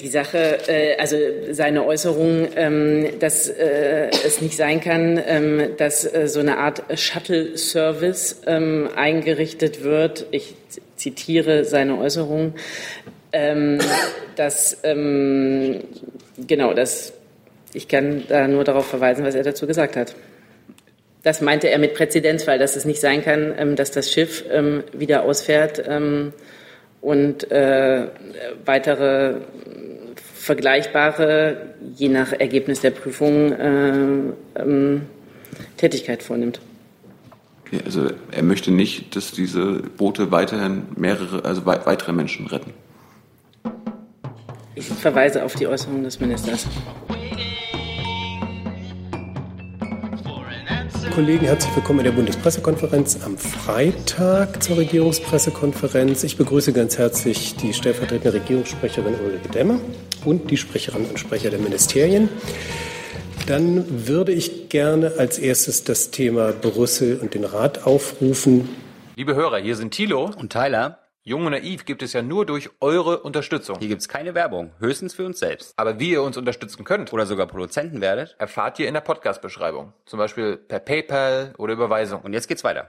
die Sache, äh, also seine Äußerung, ähm, dass äh, es nicht sein kann, ähm, dass äh, so eine Art Shuttle-Service ähm, eingerichtet wird. Ich zitiere seine Äußerung, ähm, dass ähm, genau, dass ich kann da nur darauf verweisen, was er dazu gesagt hat. Das meinte er mit Präzedenzfall, dass es nicht sein kann, ähm, dass das Schiff ähm, wieder ausfährt ähm, und äh, weitere vergleichbare, je nach Ergebnis der Prüfung, äh, ähm, Tätigkeit vornimmt. Okay, also er möchte nicht, dass diese Boote weiterhin mehrere, also weitere Menschen retten. Ich verweise auf die Äußerung des Ministers. Kollegen, herzlich willkommen in der Bundespressekonferenz am Freitag zur Regierungspressekonferenz. Ich begrüße ganz herzlich die stellvertretende Regierungssprecherin Ulrike Demmer und die Sprecherinnen und Sprecher der Ministerien. Dann würde ich gerne als erstes das Thema Brüssel und den Rat aufrufen. Liebe Hörer, hier sind Thilo und Tyler. Jung und naiv gibt es ja nur durch eure Unterstützung. Hier gibt es keine Werbung, höchstens für uns selbst. Aber wie ihr uns unterstützen könnt oder sogar Produzenten werdet, erfahrt ihr in der Podcast-Beschreibung. Zum Beispiel per PayPal oder Überweisung. Und jetzt geht's weiter.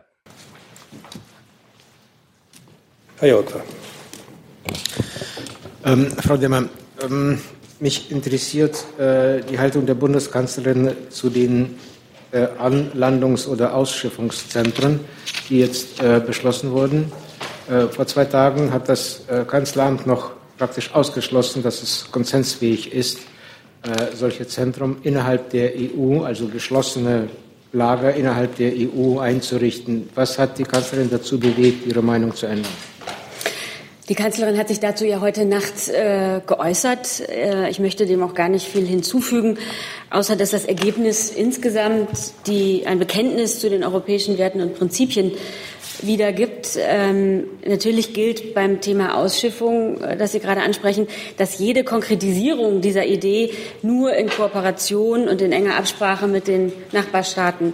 Herr Jörgler. Ähm, Frau Demmer, ähm, mich interessiert äh, die Haltung der Bundeskanzlerin zu den äh, Anlandungs- oder Ausschiffungszentren, die jetzt äh, beschlossen wurden. Äh, vor zwei Tagen hat das äh, Kanzleramt noch praktisch ausgeschlossen, dass es konsensfähig ist, äh, solche Zentren innerhalb der EU, also geschlossene Lager innerhalb der EU einzurichten. Was hat die Kanzlerin dazu bewegt, ihre Meinung zu ändern? Die Kanzlerin hat sich dazu ja heute Nacht äh, geäußert. Äh, ich möchte dem auch gar nicht viel hinzufügen, außer dass das Ergebnis insgesamt die, ein Bekenntnis zu den europäischen Werten und Prinzipien wiedergibt. Ähm, natürlich gilt beim Thema Ausschiffung, äh, das Sie gerade ansprechen, dass jede Konkretisierung dieser Idee nur in Kooperation und in enger Absprache mit den Nachbarstaaten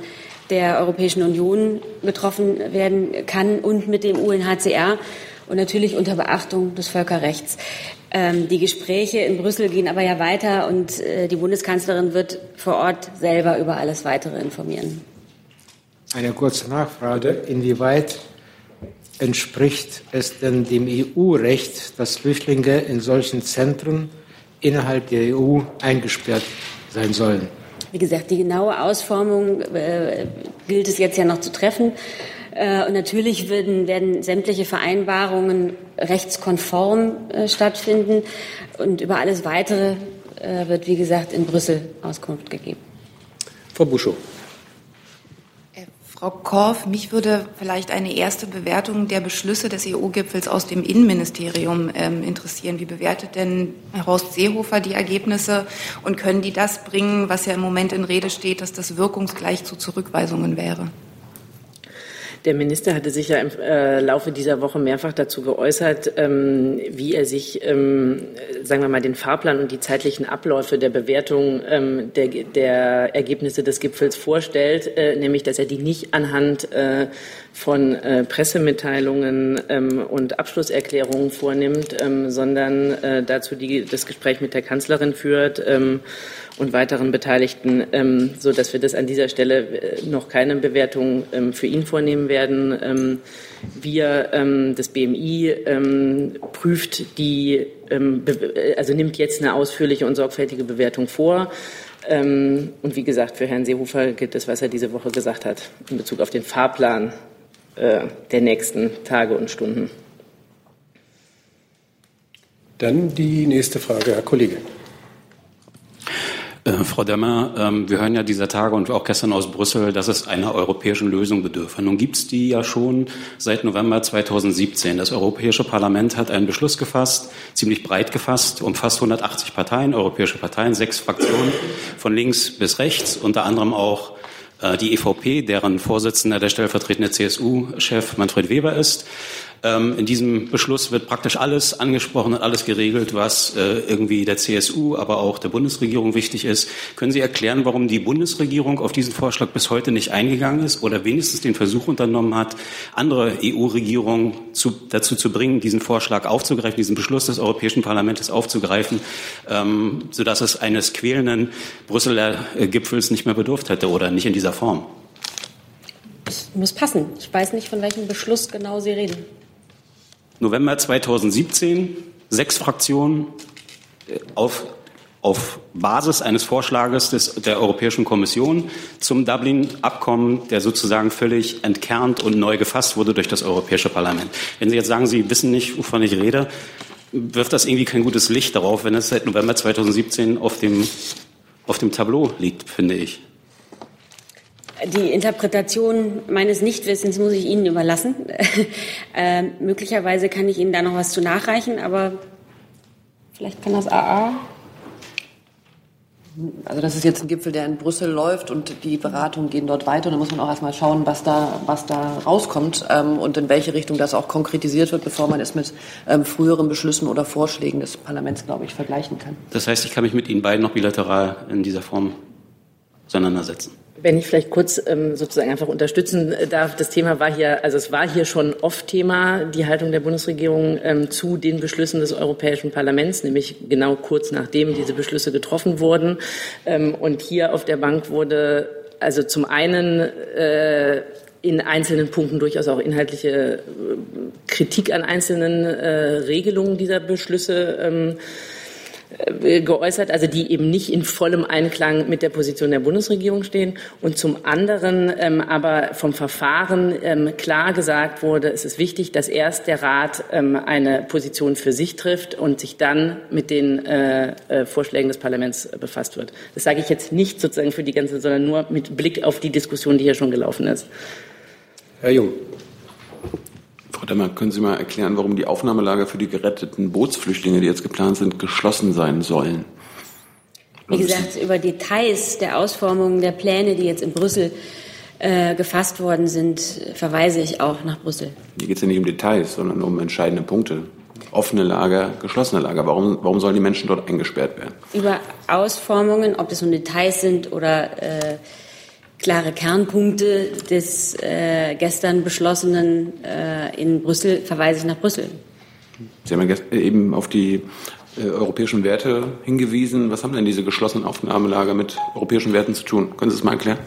der Europäischen Union getroffen werden kann und mit dem UNHCR und natürlich unter Beachtung des Völkerrechts. Ähm, die Gespräche in Brüssel gehen aber ja weiter und äh, die Bundeskanzlerin wird vor Ort selber über alles Weitere informieren. Eine kurze Nachfrage. Inwieweit entspricht es denn dem EU-Recht, dass Flüchtlinge in solchen Zentren innerhalb der EU eingesperrt sein sollen? Wie gesagt, die genaue Ausformung äh, gilt es jetzt ja noch zu treffen. Äh, und natürlich werden, werden sämtliche Vereinbarungen rechtskonform äh, stattfinden. Und über alles Weitere äh, wird, wie gesagt, in Brüssel Auskunft gegeben. Frau Buschow. Frau Korff, mich würde vielleicht eine erste Bewertung der Beschlüsse des EU-Gipfels aus dem Innenministerium ähm, interessieren. Wie bewertet denn Horst Seehofer die Ergebnisse und können die das bringen, was ja im Moment in Rede steht, dass das wirkungsgleich zu Zurückweisungen wäre? Der Minister hatte sich ja im äh, Laufe dieser Woche mehrfach dazu geäußert, ähm, wie er sich, ähm, sagen wir mal, den Fahrplan und die zeitlichen Abläufe der Bewertung ähm, der, der, Ergebnisse des Gipfels vorstellt, äh, nämlich dass er die nicht anhand äh, von Pressemitteilungen und Abschlusserklärungen vornimmt, sondern dazu die, das Gespräch mit der Kanzlerin führt und weiteren Beteiligten, ähm, so dass wir das an dieser Stelle äh, noch keine Bewertung ähm, für ihn vornehmen werden. Ähm, wir, ähm, das BMI ähm, prüft die, ähm, also nimmt jetzt eine ausführliche und sorgfältige Bewertung vor. und wie gesagt, für Herrn Seehofer gilt das, was er diese Woche gesagt hat in Bezug auf den Fahrplan äh, der nächsten Tage und Stunden. Dann die nächste Frage, Herr Kollege. Äh, Frau Demmer, ähm, wir hören ja dieser Tage und auch gestern aus Brüssel, dass es einer europäischen Lösung bedürfe. Nun gibt es die ja schon seit November 2017. Das Europäische Parlament hat einen Beschluss gefasst, ziemlich breit gefasst, umfasst 180 Parteien, europäische Parteien, sechs Fraktionen von links bis rechts, unter anderem auch äh, die EVP, deren Vorsitzender der stellvertretende CSU-Chef Manfred Weber ist. Ähm, in diesem Beschluss wird praktisch alles angesprochen und alles geregelt, was äh, irgendwie der CSU, aber auch der Bundesregierung wichtig ist. Können Sie erklären, warum die Bundesregierung auf diesen Vorschlag bis heute nicht eingegangen ist oder wenigstens den Versuch unternommen hat, andere EU-Regierungen zu, dazu zu bringen, diesen Vorschlag aufzugreifen, diesen Beschluss des Europäischen Parlaments aufzugreifen, ähm, sodass es eines quälenden Brüsseler äh, Gipfels nicht mehr bedurft hätte oder nicht in dieser Form? Es muss passen. Ich weiß nicht, von welchem Beschluss genau Sie reden. November 2017, sechs Fraktionen äh, auf, auf Basis eines Vorschlages des, der Europäischen Kommission zum Dublin-Abkommen, der sozusagen völlig entkernt und neu gefasst wurde durch das Europäische Parlament. Wenn Sie jetzt sagen, Sie wissen nicht, wovon ich rede, wirft das irgendwie kein gutes Licht darauf, wenn es seit November 2017 auf dem, auf dem Tableau liegt, finde ich. Die Interpretation meines Nichtwissens muss ich Ihnen überlassen. äh, möglicherweise kann ich Ihnen da noch was zu nachreichen, aber vielleicht kann das AA. Also das ist jetzt ein Gipfel, der in Brüssel läuft und die Beratungen gehen dort weiter. Und da muss man auch erstmal schauen, was da, was da rauskommt ähm, und in welche Richtung das auch konkretisiert wird, bevor man es mit ähm, früheren Beschlüssen oder Vorschlägen des Parlaments, glaube ich, vergleichen kann. Das heißt, ich kann mich mit Ihnen beiden noch bilateral in dieser Form auseinandersetzen. Wenn ich vielleicht kurz ähm, sozusagen einfach unterstützen darf, das Thema war hier, also es war hier schon oft Thema, die Haltung der Bundesregierung ähm, zu den Beschlüssen des Europäischen Parlaments, nämlich genau kurz nachdem diese Beschlüsse getroffen wurden. Ähm, und hier auf der Bank wurde also zum einen äh, in einzelnen Punkten durchaus auch inhaltliche äh, Kritik an einzelnen äh, Regelungen dieser Beschlüsse ähm, äh, geäußert, also die eben nicht in vollem Einklang mit der Position der Bundesregierung stehen. Und zum anderen ähm, aber vom Verfahren ähm, klar gesagt wurde, es ist wichtig, dass erst der Rat ähm, eine Position für sich trifft und sich dann mit den äh, äh, Vorschlägen des Parlaments befasst wird. Das sage ich jetzt nicht sozusagen für die ganze, sondern nur mit Blick auf die Diskussion, die hier schon gelaufen ist. Herr Jung. Frau Demmer, können Sie mal erklären, warum die Aufnahmelager für die geretteten Bootsflüchtlinge, die jetzt geplant sind, geschlossen sein sollen? Wie gesagt, über Details der Ausformung der Pläne, die jetzt in Brüssel äh, gefasst worden sind, verweise ich auch nach Brüssel. Hier geht es ja nicht um Details, sondern um entscheidende Punkte. Offene Lager, geschlossene Lager. Warum, warum sollen die Menschen dort eingesperrt werden? Über Ausformungen, ob das nun Details sind oder äh, klare Kernpunkte des äh, gestern beschlossenen äh, in Brüssel, verweise ich nach Brüssel. Sie haben ja eben auf die äh, europäischen Werte hingewiesen. Was haben denn diese geschlossenen Aufnahmelager mit europäischen Werten zu tun? Können Sie es mal erklären?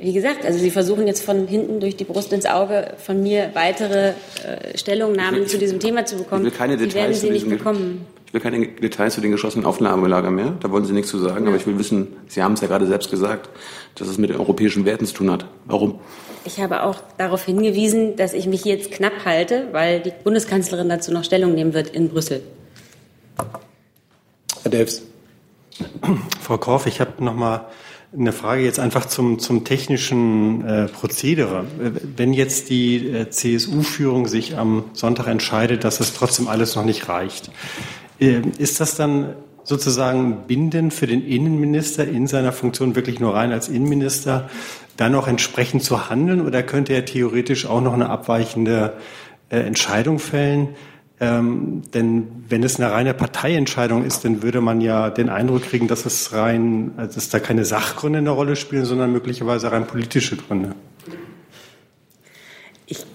Wie gesagt, also Sie versuchen jetzt von hinten durch die Brust ins Auge von mir weitere äh, Stellungnahmen will, zu diesem Thema zu bekommen. Ich will keine Details die werden Sie nicht bekommen. Ich will keine Details zu den geschlossenen Aufnahmelager mehr. Da wollen Sie nichts zu sagen. Ja. Aber ich will wissen, Sie haben es ja gerade selbst gesagt, dass es mit den europäischen Werten zu tun hat. Warum? Ich habe auch darauf hingewiesen, dass ich mich jetzt knapp halte, weil die Bundeskanzlerin dazu noch Stellung nehmen wird in Brüssel. Herr Delfs. Frau Korf, ich habe noch mal eine Frage jetzt einfach zum, zum technischen äh, Prozedere. Wenn jetzt die äh, CSU-Führung sich am Sonntag entscheidet, dass es trotzdem alles noch nicht reicht, ist das dann sozusagen bindend für den Innenminister in seiner Funktion wirklich nur rein als Innenminister, dann auch entsprechend zu handeln oder könnte er theoretisch auch noch eine abweichende äh, Entscheidung fällen? Ähm, denn wenn es eine reine Parteientscheidung ist, dann würde man ja den Eindruck kriegen, dass es rein, also dass da keine Sachgründe eine Rolle spielen, sondern möglicherweise rein politische Gründe.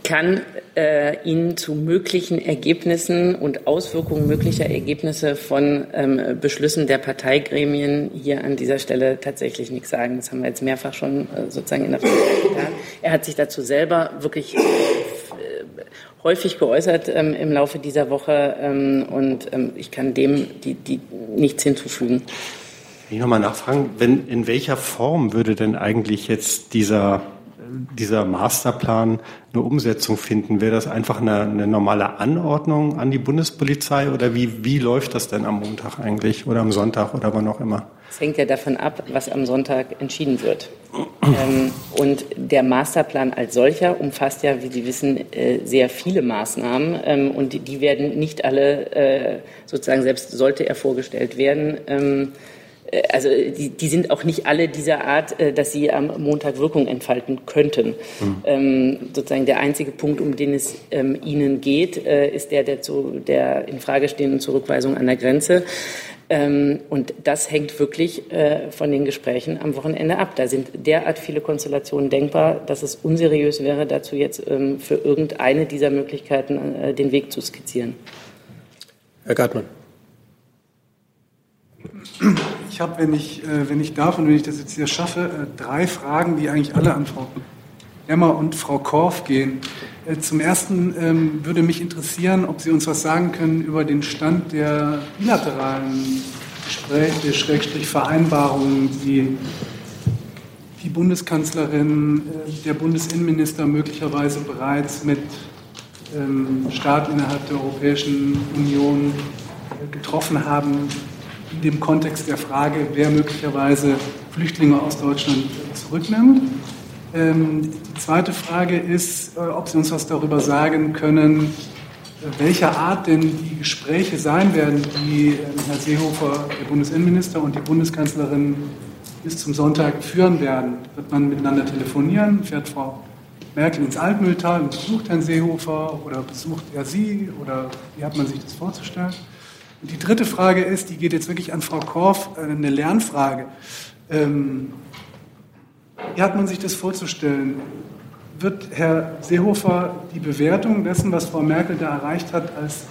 Kann äh, Ihnen zu möglichen Ergebnissen und Auswirkungen möglicher Ergebnisse von ähm, Beschlüssen der Parteigremien hier an dieser Stelle tatsächlich nichts sagen. Das haben wir jetzt mehrfach schon äh, sozusagen in der Vergangenheit getan. Er hat sich dazu selber wirklich äh, häufig geäußert ähm, im Laufe dieser Woche ähm, und ähm, ich kann dem die, die nichts hinzufügen. Ich nochmal nachfragen, wenn, in welcher Form würde denn eigentlich jetzt dieser, dieser Masterplan eine Umsetzung finden? Wäre das einfach eine, eine normale Anordnung an die Bundespolizei oder wie, wie läuft das denn am Montag eigentlich oder am Sonntag oder wann auch immer? Es hängt ja davon ab, was am Sonntag entschieden wird. Ähm, und der Masterplan als solcher umfasst ja, wie Sie wissen, äh, sehr viele Maßnahmen. Ähm, und die werden nicht alle, äh, sozusagen, selbst sollte er vorgestellt werden, ähm, äh, also die, die, sind auch nicht alle dieser Art, äh, dass sie am Montag Wirkung entfalten könnten. Mhm. Ähm, sozusagen der einzige Punkt, um den es ähm, Ihnen geht, äh, ist der der, zu, der in Frage stehenden Zurückweisung an der Grenze. Ähm, und das hängt wirklich äh, von den Gesprächen am Wochenende ab. Da sind derart viele Konstellationen denkbar, dass es unseriös wäre, dazu jetzt ähm, für irgendeine dieser Möglichkeiten äh, den Weg zu skizzieren. Herr Gartmann. Ich habe, wenn ich, äh, wenn ich darf und wenn ich das jetzt hier schaffe, äh, drei Fragen, die eigentlich alle an Frau Emmer und Frau Korf gehen. Äh, zum Ersten ähm, würde mich interessieren, ob Sie uns was sagen können über den Stand der bilateralen Gespräche, Schrägstrich Vereinbarungen, die die Bundeskanzlerin, der Bundesinnenminister möglicherweise bereits mit ähm, Staaten innerhalb der Europäischen Union getroffen haben in dem Kontext der Frage, wer möglicherweise Flüchtlinge aus Deutschland zurücknimmt. Ähm, die zweite Frage ist, äh, ob Sie uns was darüber sagen können, welcher Art denn die Gespräche sein werden, die ähm, Herr Seehofer, der Bundesinnenminister und die Bundeskanzlerin bis zum Sonntag führen werden. Wird man miteinander telefonieren? Fährt Frau Merkel ins Altmühltal und besucht Herrn Seehofer oder besucht er Sie? Oder wie hat man sich das vorzustellen? Und die dritte Frage ist, die geht jetzt wirklich an Frau Korf, äh, eine Lernfrage. Ähm, wie hat man sich das vorzustellen? Wird Herr Seehofer die Bewertung dessen, was Frau Merkel da erreicht hat, als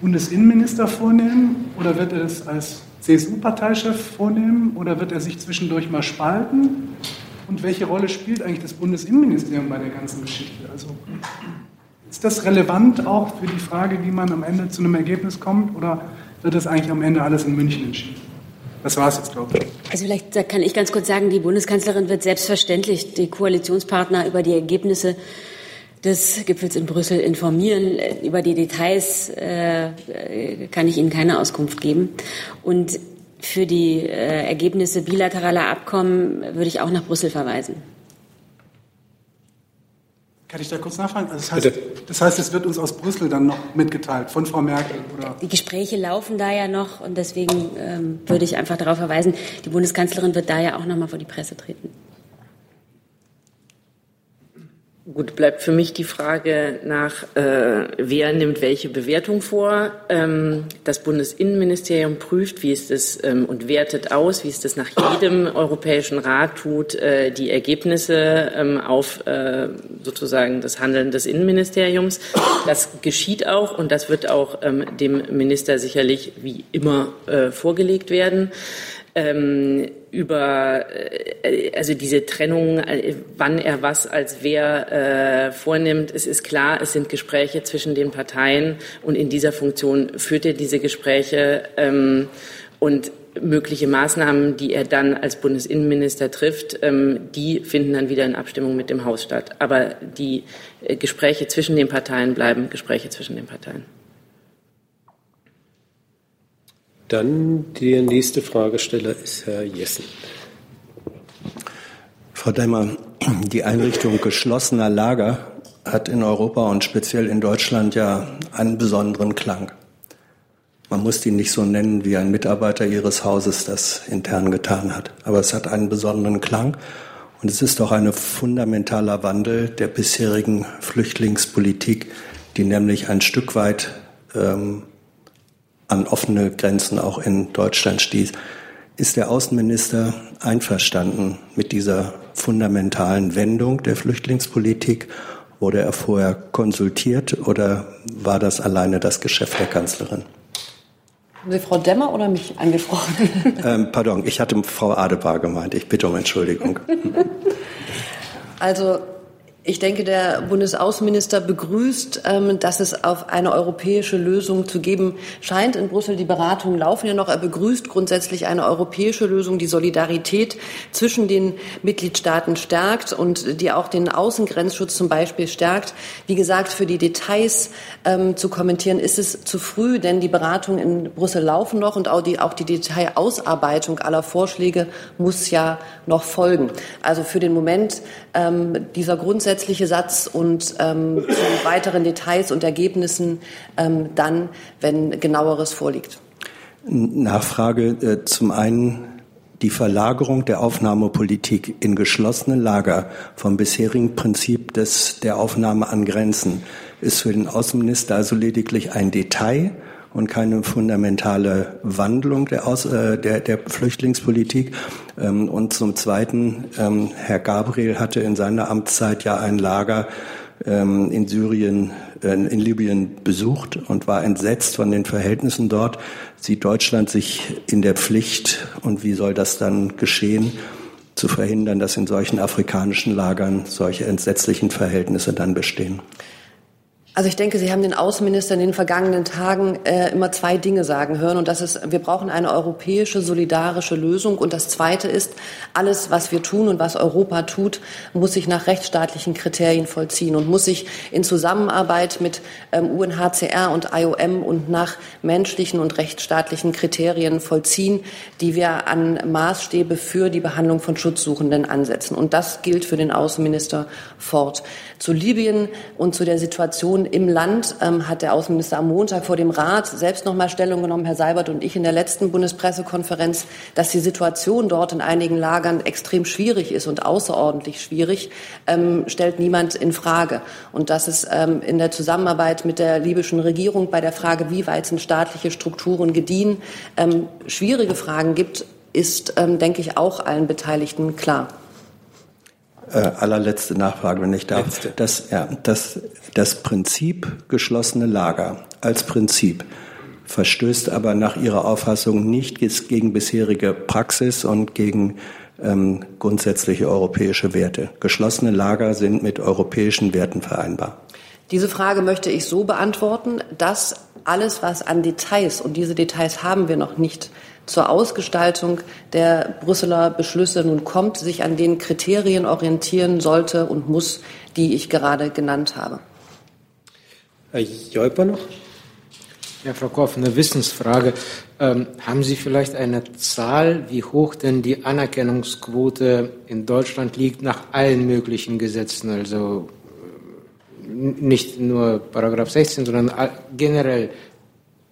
Bundesinnenminister vornehmen? Oder wird er es als CSU-Parteichef vornehmen? Oder wird er sich zwischendurch mal spalten? Und welche Rolle spielt eigentlich das Bundesinnenministerium bei der ganzen Geschichte? Also ist das relevant auch für die Frage, wie man am Ende zu einem Ergebnis kommt? Oder wird das eigentlich am Ende alles in München entschieden. Das war es jetzt, glaube ich. Also vielleicht kann ich ganz kurz sagen, die Bundeskanzlerin wird selbstverständlich die Koalitionspartner über die Ergebnisse des Gipfels in Brüssel informieren. Über die Details äh, kann ich Ihnen keine Auskunft geben. Und für die äh, Ergebnisse bilateraler Abkommen würde ich auch nach Brüssel verweisen. Kann ich da kurz nachfragen? Also das, heißt, das, heißt, es wird uns aus Brüssel dann noch mitgeteilt von Frau Merkel? Oder? Die Gespräche laufen da ja noch und deswegen ähm, würde ich einfach darauf verweisen, die Bundeskanzlerin wird da ja auch noch mal vor die Presse treten. Gut, bleibt für mich die Frage nach, äh, wer nimmt welche Bewertung vor. Ähm, das Bundesinnenministerium prüft, wie es das ähm, und wertet aus, wie es das nach jedem Europäischen Rat tut, äh, die Ergebnisse ähm, auf äh, sozusagen das Handeln des Innenministeriums. Das geschieht auch und das wird auch ähm, dem Minister sicherlich wie immer äh, vorgelegt werden ähm, über äh, also diese Trennung, äh, wann er was als wer äh, vornimmt. Es ist klar, es sind Gespräche zwischen den Parteien und in dieser Funktion führt er diese Gespräche ähm, und mögliche Maßnahmen, die er dann als Bundesinnenminister trifft, ähm, die finden dann wieder in Abstimmung mit dem Haus statt. Aber die äh, Gespräche zwischen den Parteien bleiben Gespräche zwischen den Parteien. Dann der nächste Fragesteller ist Herr Jessen. Frau Daimer, die Einrichtung geschlossener Lager hat in Europa und speziell in Deutschland ja einen besonderen Klang. Man muss die nicht so nennen, wie ein Mitarbeiter Ihres Hauses das intern getan hat. Aber es hat einen besonderen Klang und es ist doch ein fundamentaler Wandel der bisherigen Flüchtlingspolitik, die nämlich ein Stück weit ähm, an offene Grenzen auch in Deutschland stieß. Ist der Außenminister einverstanden mit dieser fundamentalen Wendung der Flüchtlingspolitik? Wurde er vorher konsultiert oder war das alleine das Geschäft der Kanzlerin? Haben Sie Frau Demmer oder mich angesprochen? Ähm, pardon, ich hatte Frau Adebar gemeint. Ich bitte um Entschuldigung. Also ich denke, der Bundesaußenminister begrüßt, ähm, dass es auf eine europäische Lösung zu geben scheint. In Brüssel die Beratungen laufen ja noch. Er begrüßt grundsätzlich eine europäische Lösung, die Solidarität zwischen den Mitgliedstaaten stärkt und die auch den Außengrenzschutz zum Beispiel stärkt. Wie gesagt, für die Details ähm, zu kommentieren ist es zu früh, denn die Beratungen in Brüssel laufen noch und auch die, auch die Detailausarbeitung aller Vorschläge muss ja noch folgen. Also für den Moment ähm, dieser grundsätzliche grundsätzliche Satz und ähm, zu weiteren Details und Ergebnissen ähm, dann, wenn genaueres vorliegt. Nachfrage. Äh, zum einen Die Verlagerung der Aufnahmepolitik in geschlossene Lager vom bisherigen Prinzip des, der Aufnahme an Grenzen ist für den Außenminister also lediglich ein Detail und keine fundamentale Wandlung der, Aus, äh, der, der Flüchtlingspolitik. Ähm, und zum Zweiten, ähm, Herr Gabriel hatte in seiner Amtszeit ja ein Lager ähm, in Syrien, äh, in Libyen besucht und war entsetzt von den Verhältnissen dort. Sieht Deutschland sich in der Pflicht und wie soll das dann geschehen? zu verhindern, dass in solchen afrikanischen Lagern solche entsetzlichen Verhältnisse dann bestehen. Also ich denke, Sie haben den Außenminister in den vergangenen Tagen äh, immer zwei Dinge sagen hören. Und das ist, wir brauchen eine europäische, solidarische Lösung. Und das Zweite ist, alles, was wir tun und was Europa tut, muss sich nach rechtsstaatlichen Kriterien vollziehen und muss sich in Zusammenarbeit mit ähm, UNHCR und IOM und nach menschlichen und rechtsstaatlichen Kriterien vollziehen, die wir an Maßstäbe für die Behandlung von Schutzsuchenden ansetzen. Und das gilt für den Außenminister fort. Zu Libyen und zu der Situation im Land ähm, hat der Außenminister am Montag vor dem Rat selbst noch mal Stellung genommen, Herr Seibert und ich in der letzten Bundespressekonferenz, dass die Situation dort in einigen Lagern extrem schwierig ist und außerordentlich schwierig, ähm, stellt niemand in Frage. Und dass es ähm, in der Zusammenarbeit mit der libyschen Regierung bei der Frage, wie weit sind staatliche Strukturen gediehen, ähm, schwierige Fragen gibt, ist, ähm, denke ich, auch allen Beteiligten klar. Äh, allerletzte Nachfrage, wenn ich darf. Das, ja, das, das Prinzip geschlossene Lager als Prinzip verstößt aber nach Ihrer Auffassung nicht gegen bisherige Praxis und gegen ähm, grundsätzliche europäische Werte. Geschlossene Lager sind mit europäischen Werten vereinbar. Diese Frage möchte ich so beantworten, dass alles, was an Details, und diese Details haben wir noch nicht, zur Ausgestaltung der Brüsseler Beschlüsse nun kommt, sich an den Kriterien orientieren sollte und muss, die ich gerade genannt habe. Herr Jolper noch? Ja, Frau Korf, eine Wissensfrage. Ähm, haben Sie vielleicht eine Zahl, wie hoch denn die Anerkennungsquote in Deutschland liegt nach allen möglichen Gesetzen? Also äh, nicht nur Paragraph 16, sondern generell.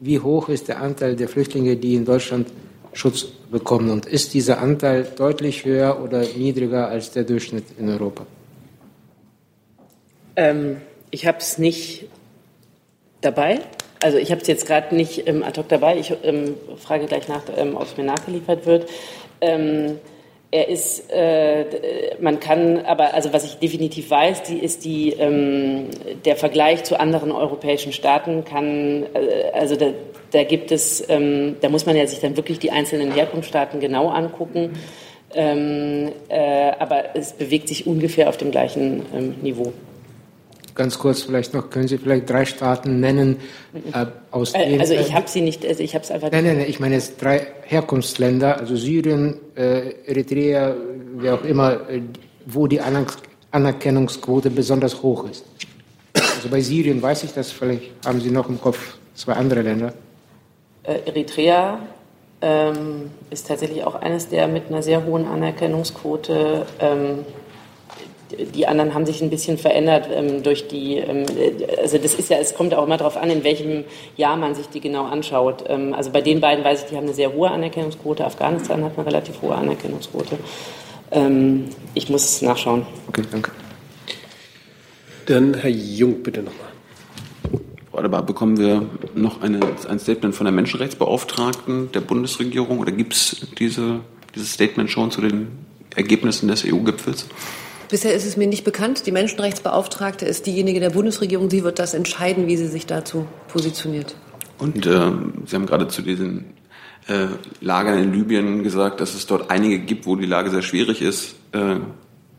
Wie hoch ist der Anteil der Flüchtlinge, die in Deutschland Schutz bekommen. Und ist dieser Anteil deutlich höher oder niedriger als der Durchschnitt in Europa? Ähm, ich habe es nicht dabei. Also ich habe es jetzt gerade nicht ähm, ad hoc dabei. Ich ähm, frage gleich nach, ähm, ob es mir nachgeliefert wird. Ähm, er ist, äh, man kann, aber also was ich definitiv weiß, die ist die, ähm, der Vergleich zu anderen europäischen Staaten kann, äh, also da, da gibt es, ähm, da muss man ja sich dann wirklich die einzelnen Herkunftsstaaten genau angucken. Ähm, äh, aber es bewegt sich ungefähr auf dem gleichen ähm, Niveau. Ganz kurz vielleicht noch, können Sie vielleicht drei Staaten nennen, äh, aus äh, denen... Also ich habe sie nicht, also ich habe es einfach... Nein, nein, nein, ich meine jetzt drei Herkunftsländer, also Syrien, äh, Eritrea, wer auch immer, äh, wo die Anerkennungsquote besonders hoch ist. Also bei Syrien weiß ich das, vielleicht haben Sie noch im Kopf zwei andere Länder. Äh, Eritrea ähm, ist tatsächlich auch eines der mit einer sehr hohen Anerkennungsquote. Ähm, die anderen haben sich ein bisschen verändert ähm, durch die, ähm, also das ist ja, es kommt auch immer darauf an, in welchem Jahr man sich die genau anschaut. Ähm, also bei den beiden weiß ich, die haben eine sehr hohe Anerkennungsquote. Afghanistan hat eine relativ hohe Anerkennungsquote. Ähm, ich muss nachschauen. Okay, danke. Dann Herr Jung, bitte nochmal. Adebar, bekommen wir noch eine, ein Statement von der Menschenrechtsbeauftragten der Bundesregierung oder gibt es diese, dieses Statement schon zu den Ergebnissen des EU-Gipfels? Bisher ist es mir nicht bekannt. Die Menschenrechtsbeauftragte ist diejenige der Bundesregierung. Sie wird das entscheiden, wie sie sich dazu positioniert. Und äh, Sie haben gerade zu diesen äh, Lagern in Libyen gesagt, dass es dort einige gibt, wo die Lage sehr schwierig ist. Äh,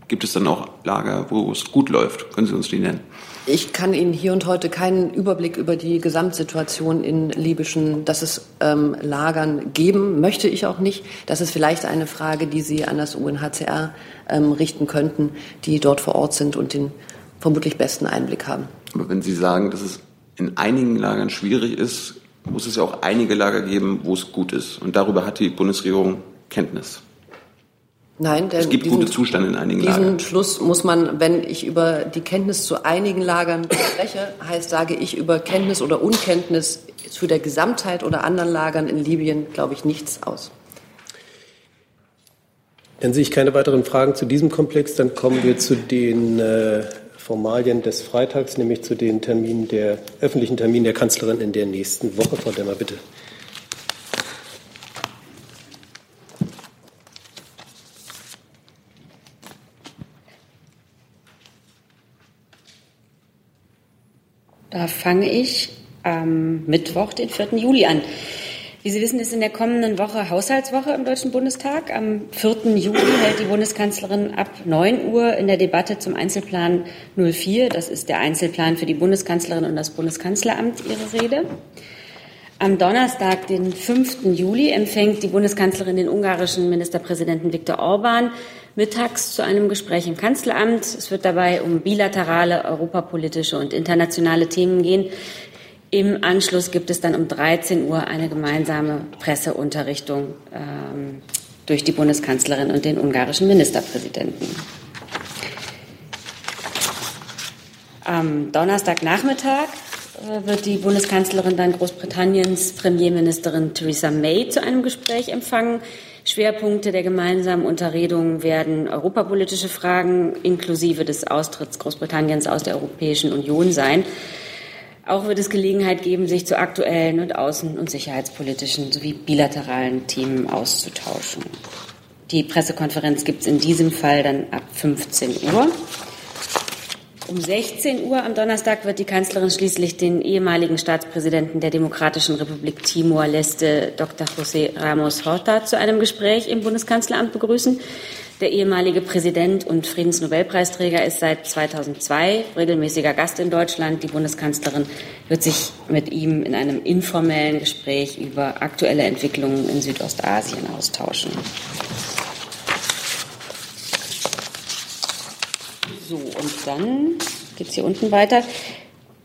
gibt es dann auch Lager, wo es gut läuft? Können Sie uns die nennen? Ich kann Ihnen hier und heute keinen Überblick über die Gesamtsituation in libyschen, dass es ähm, Lagern geben, möchte ich auch nicht. Das ist vielleicht eine Frage, die Sie an das UNHCR ähm, richten könnten, die dort vor Ort sind und den vermutlich besten Einblick haben. Aber wenn Sie sagen, dass es in einigen Lagern schwierig ist, muss es ja auch einige Lager geben, wo es gut ist. Und darüber hat die Bundesregierung Kenntnis. Nein, der, es gibt diesen, gute Zustände in einigen diesen Lagern. Diesen Schluss muss man, wenn ich über die Kenntnis zu einigen Lagern spreche, heißt, sage ich über Kenntnis oder Unkenntnis zu der Gesamtheit oder anderen Lagern in Libyen, glaube ich, nichts aus. Dann sehe ich keine weiteren Fragen zu diesem Komplex. Dann kommen wir zu den äh, Formalien des Freitags, nämlich zu den Terminen der öffentlichen Terminen der Kanzlerin in der nächsten Woche. Frau Demmer, bitte. Da fange ich am Mittwoch, den 4. Juli an. Wie Sie wissen, ist in der kommenden Woche Haushaltswoche im Deutschen Bundestag. Am 4. Juli hält die Bundeskanzlerin ab 9 Uhr in der Debatte zum Einzelplan 04, das ist der Einzelplan für die Bundeskanzlerin und das Bundeskanzleramt, ihre Rede. Am Donnerstag, den 5. Juli, empfängt die Bundeskanzlerin den ungarischen Ministerpräsidenten Viktor Orban mittags zu einem Gespräch im Kanzleramt. Es wird dabei um bilaterale, europapolitische und internationale Themen gehen. Im Anschluss gibt es dann um 13 Uhr eine gemeinsame Presseunterrichtung ähm, durch die Bundeskanzlerin und den ungarischen Ministerpräsidenten. Am Donnerstagnachmittag äh, wird die Bundeskanzlerin dann Großbritanniens Premierministerin Theresa May zu einem Gespräch empfangen. Schwerpunkte der gemeinsamen Unterredung werden europapolitische Fragen inklusive des Austritts Großbritanniens aus der Europäischen Union sein. Auch wird es Gelegenheit geben, sich zu aktuellen und außen- und sicherheitspolitischen sowie bilateralen Themen auszutauschen. Die Pressekonferenz gibt es in diesem Fall dann ab 15 Uhr. Um 16 Uhr am Donnerstag wird die Kanzlerin schließlich den ehemaligen Staatspräsidenten der Demokratischen Republik Timor-Leste, Dr. José Ramos Horta, zu einem Gespräch im Bundeskanzleramt begrüßen. Der ehemalige Präsident und Friedensnobelpreisträger ist seit 2002 regelmäßiger Gast in Deutschland. Die Bundeskanzlerin wird sich mit ihm in einem informellen Gespräch über aktuelle Entwicklungen in Südostasien austauschen. So, und dann geht es hier unten weiter.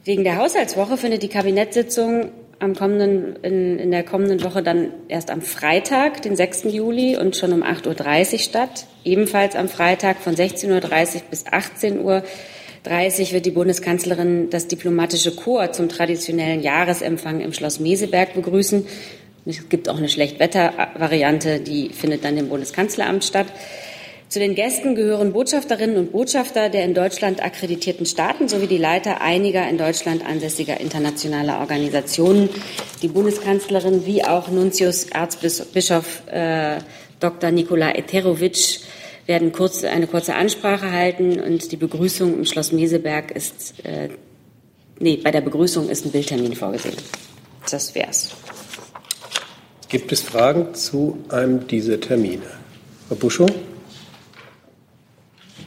Wegen der Haushaltswoche findet die Kabinettssitzung am kommenden, in, in der kommenden Woche dann erst am Freitag, den 6. Juli und schon um 8.30 Uhr statt. Ebenfalls am Freitag von 16.30 Uhr bis 18.30 Uhr wird die Bundeskanzlerin das diplomatische Chor zum traditionellen Jahresempfang im Schloss Meseberg begrüßen. Es gibt auch eine Schlechtwettervariante, die findet dann im Bundeskanzleramt statt. Zu den Gästen gehören Botschafterinnen und Botschafter der in Deutschland akkreditierten Staaten sowie die Leiter einiger in Deutschland ansässiger internationaler Organisationen. Die Bundeskanzlerin wie auch Nuntius Erzbischof äh, Dr. Nikola Eterovic werden kurz, eine kurze Ansprache halten und die Begrüßung im Schloss Meseberg ist, äh, nee, bei der Begrüßung ist ein Bildtermin vorgesehen. Das wär's. Gibt es Fragen zu einem dieser Termine? Herr Buschow?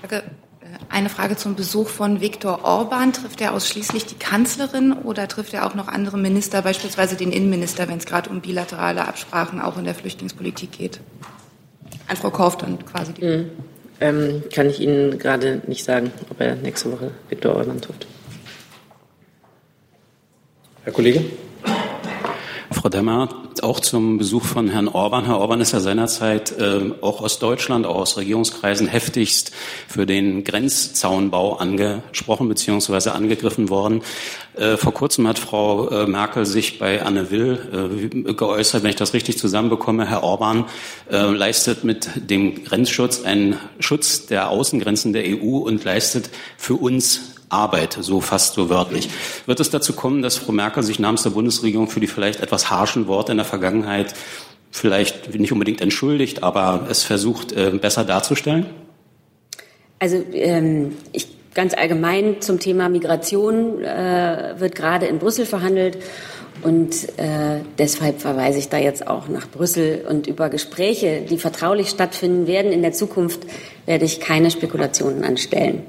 Frage, äh, eine Frage zum Besuch von Viktor Orban. Trifft er ausschließlich die Kanzlerin oder trifft er auch noch andere Minister, beispielsweise den Innenminister, wenn es gerade um bilaterale Absprachen auch in der Flüchtlingspolitik geht? An Frau Korf dann quasi. Die mhm. ähm, kann ich Ihnen gerade nicht sagen, ob er nächste Woche Viktor Orban trifft. Herr Kollege? Frau Demmer, auch zum Besuch von Herrn Orban. Herr Orban ist ja seinerzeit äh, auch aus Deutschland, auch aus Regierungskreisen heftigst für den Grenzzaunbau angesprochen bzw. angegriffen worden. Äh, vor kurzem hat Frau äh, Merkel sich bei Anne Will äh, geäußert, wenn ich das richtig zusammenbekomme. Herr Orban äh, leistet mit dem Grenzschutz einen Schutz der Außengrenzen der EU und leistet für uns Arbeit, so fast so wörtlich. Wird es dazu kommen, dass Frau Merkel sich namens der Bundesregierung für die vielleicht etwas harschen Worte in der Vergangenheit vielleicht nicht unbedingt entschuldigt, aber es versucht, äh, besser darzustellen? Also ähm, ich ganz allgemein zum Thema Migration äh, wird gerade in Brüssel verhandelt. Und äh, deshalb verweise ich da jetzt auch nach Brüssel und über Gespräche, die vertraulich stattfinden werden. In der Zukunft werde ich keine Spekulationen anstellen.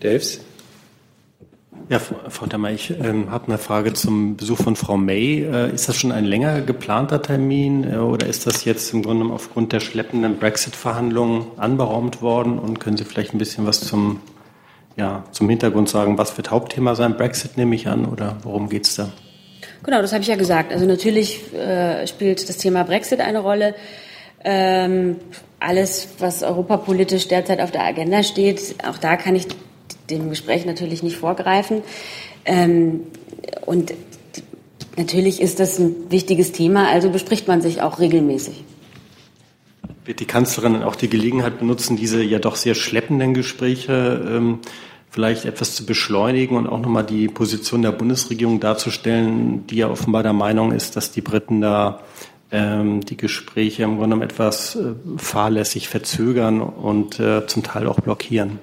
Daves? Ja, Frau Dammer, ich ähm, habe eine Frage zum Besuch von Frau May. Äh, ist das schon ein länger geplanter Termin äh, oder ist das jetzt im Grunde aufgrund der schleppenden Brexit-Verhandlungen anberaumt worden? Und können Sie vielleicht ein bisschen was zum, ja, zum Hintergrund sagen? Was wird Hauptthema sein? Brexit nehme ich an oder worum geht es da? Genau, das habe ich ja gesagt. Also natürlich äh, spielt das Thema Brexit eine Rolle. Ähm, alles, was europapolitisch derzeit auf der Agenda steht, auch da kann ich dem Gespräch natürlich nicht vorgreifen. Ähm, und natürlich ist das ein wichtiges Thema, also bespricht man sich auch regelmäßig. wird die Kanzlerin auch die Gelegenheit benutzen, diese ja doch sehr schleppenden Gespräche ähm, vielleicht etwas zu beschleunigen und auch nochmal die Position der Bundesregierung darzustellen, die ja offenbar der Meinung ist, dass die Briten da ähm, die Gespräche im Grunde genommen etwas äh, fahrlässig verzögern und äh, zum Teil auch blockieren.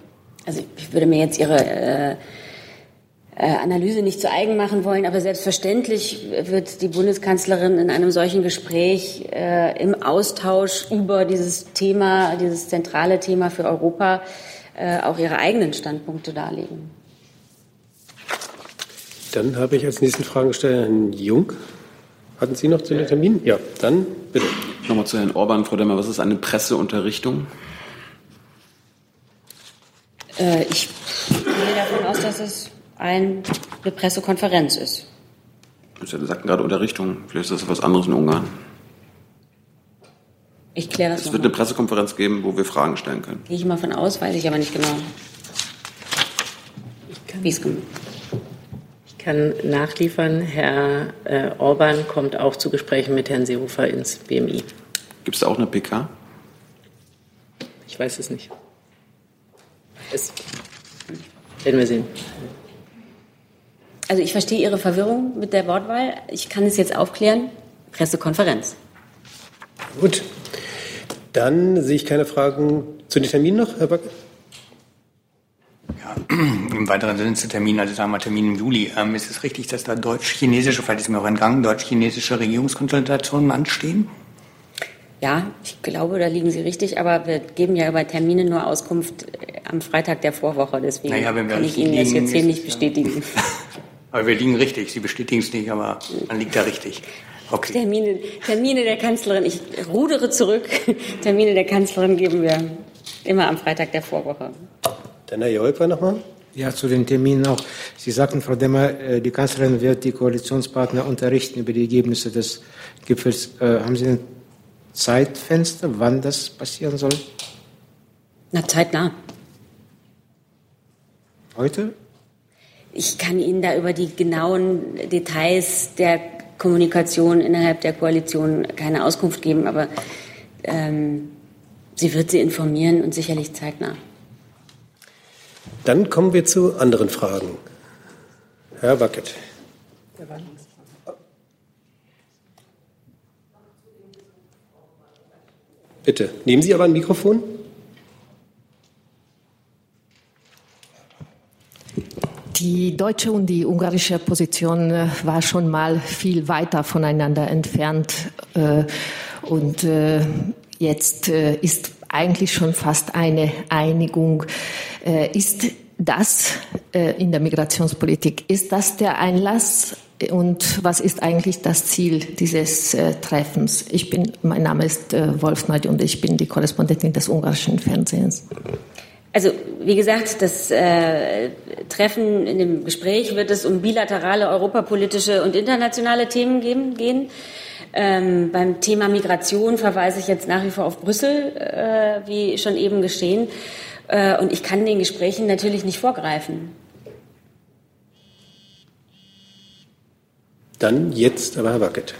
Also ich würde mir jetzt Ihre äh, äh, Analyse nicht zu eigen machen wollen, aber selbstverständlich wird die Bundeskanzlerin in einem solchen Gespräch äh, im Austausch über dieses Thema, dieses zentrale Thema für Europa äh, auch ihre eigenen Standpunkte darlegen. Dann habe ich als nächsten Fragensteller Herrn Jung. Hatten Sie noch zu den Termin? Ja, dann bitte. Nochmal zu Herrn Orban, Frau Demmer, was ist eine Presseunterrichtung? Äh, ich gehe davon aus, dass es eine Pressekonferenz ist. Sie sagten gerade Unterrichtung. Vielleicht ist das was anderes in Ungarn. Ich kläre das Es wird eine Pressekonferenz geben, wo wir Fragen stellen können. Gehe ich mal von aus, weiß ich aber nicht genau. Wie es gemacht Ich kann nachliefern, Herr äh, Orban kommt auch zu Gesprächen mit Herrn Seehofer ins BMI. Gibt es da auch eine PK? Ich weiß es nicht. Es werden wir sehen. Also ich verstehe Ihre Verwirrung mit der Wortwahl. Ich kann es jetzt aufklären. Pressekonferenz. Gut. Dann sehe ich keine Fragen zu den Terminen noch, Herr Backe. Im weiteren Sinne zu Termin, also sagen wir Termin im Juli. Ähm, ist es richtig, dass da deutsch-chinesische, vielleicht ist mir auch entgangen, deutsch-chinesische Regierungskonsultationen anstehen? Ja, ich glaube, da liegen Sie richtig, aber wir geben ja über Termine nur Auskunft äh, am Freitag der Vorwoche. Deswegen Naja, wenn wir kann ich Ihnen das liegen, jetzt hier nicht es, bestätigen. Aber wir liegen richtig. Sie bestätigen es nicht, aber man liegt da richtig. Okay. Termine, Termine der Kanzlerin, ich rudere zurück. Termine der Kanzlerin geben wir immer am Freitag der Vorwoche. Dann Herr Jolper nochmal. Ja, zu den Terminen auch. Sie sagten, Frau Demmer, äh, die Kanzlerin wird die Koalitionspartner unterrichten über die Ergebnisse des Gipfels. Äh, Haben Sie ein Zeitfenster, wann das passieren soll? Na, zeitnah. Heute? Ich kann Ihnen da über die genauen Details der Kommunikation innerhalb der Koalition keine Auskunft geben, aber ähm, sie wird Sie informieren und sicherlich zeitnah. Dann kommen wir zu anderen Fragen. Herr Wackett. Bitte, nehmen Sie aber ein Mikrofon. Die deutsche und die ungarische Position äh, war schon mal viel weiter voneinander entfernt. äh, Und äh, jetzt ist eigentlich schon fast eine Einigung. Ist das in der Migrationspolitik, ist das der Einlass? Und was ist eigentlich das Ziel dieses äh, Treffens? Ich bin, mein Name ist äh, Wolf Neudi und ich bin die Korrespondentin des ungarischen Fernsehens. Also wie gesagt, das äh, Treffen in dem Gespräch wird es um bilaterale europapolitische und internationale Themen geben, gehen. Ähm, beim Thema Migration verweise ich jetzt nach wie vor auf Brüssel, äh, wie schon eben geschehen. Äh, und ich kann den Gesprächen natürlich nicht vorgreifen. Dann jetzt aber Herr Wackett.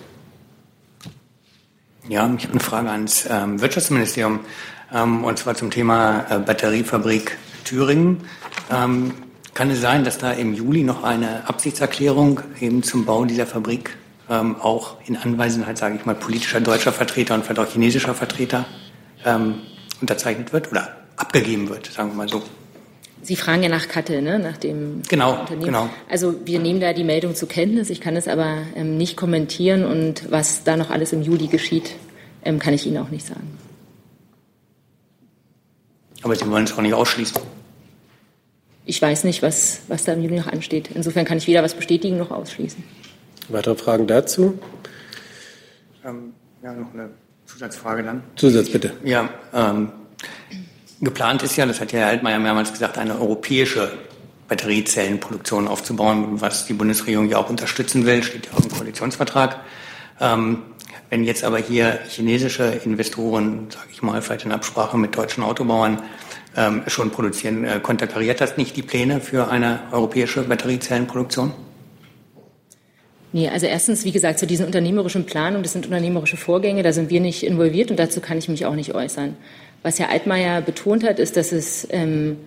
Ja, ich habe eine Frage ans ähm, Wirtschaftsministerium ähm, und zwar zum Thema äh, Batteriefabrik Thüringen. Ähm, kann es sein, dass da im Juli noch eine Absichtserklärung eben zum Bau dieser Fabrik ähm, auch in Anwesenheit, sage ich mal, politischer deutscher Vertreter und vielleicht auch chinesischer Vertreter ähm, unterzeichnet wird oder abgegeben wird, sagen wir mal so? Sie fragen ja nach Katte, ne? nach dem Genau, Unternehmen. genau. Also wir nehmen da die Meldung zur Kenntnis. Ich kann es aber ähm, nicht kommentieren und was da noch alles im Juli geschieht, ähm, kann ich Ihnen auch nicht sagen. Aber Sie wollen es auch nicht ausschließen. Ich weiß nicht, was, was da im Juli noch ansteht. Insofern kann ich weder was bestätigen noch ausschließen. Weitere Fragen dazu? Ähm, ja, noch eine Zusatzfrage dann. Zusatz bitte. Ja, ähm, geplant ist ja, das hat ja Herr Altmaier mehrmals gesagt, eine europäische Batteriezellenproduktion aufzubauen, was die Bundesregierung ja auch unterstützen will, steht ja auch im Koalitionsvertrag. Ähm, wenn jetzt aber hier chinesische Investoren, sage ich mal, vielleicht in Absprache mit deutschen Autobauern ähm, schon produzieren, äh, konterkariert das nicht die Pläne für eine europäische Batteriezellenproduktion? Nee, also erstens, wie gesagt, zu diesen unternehmerischen Planungen, das sind unternehmerische Vorgänge, da sind wir nicht involviert und dazu kann ich mich auch nicht äußern. Was Herr Altmaier betont hat, ist, dass es ähm,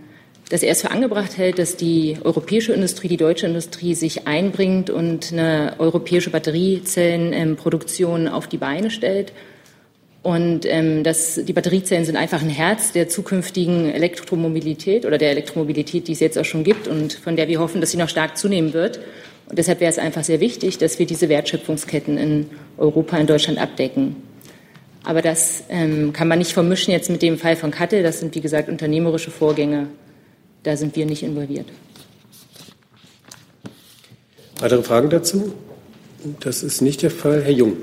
dass er es für angebracht hält, dass die europäische Industrie, die deutsche Industrie sich einbringt und eine europäische Batteriezellenproduktion auf die Beine stellt. Und ähm, das, die Batteriezellen sind einfach ein Herz der zukünftigen Elektromobilität oder der Elektromobilität, die es jetzt auch schon gibt und von der wir hoffen, dass sie noch stark zunehmen wird. Und deshalb wäre es einfach sehr wichtig, dass wir diese Wertschöpfungsketten in Europa, in Deutschland abdecken. Aber das ähm, kann man nicht vermischen jetzt mit dem Fall von Kattel. Das sind, wie gesagt, unternehmerische Vorgänge da sind wir nicht involviert. Weitere Fragen dazu? Das ist nicht der Fall. Herr Jung.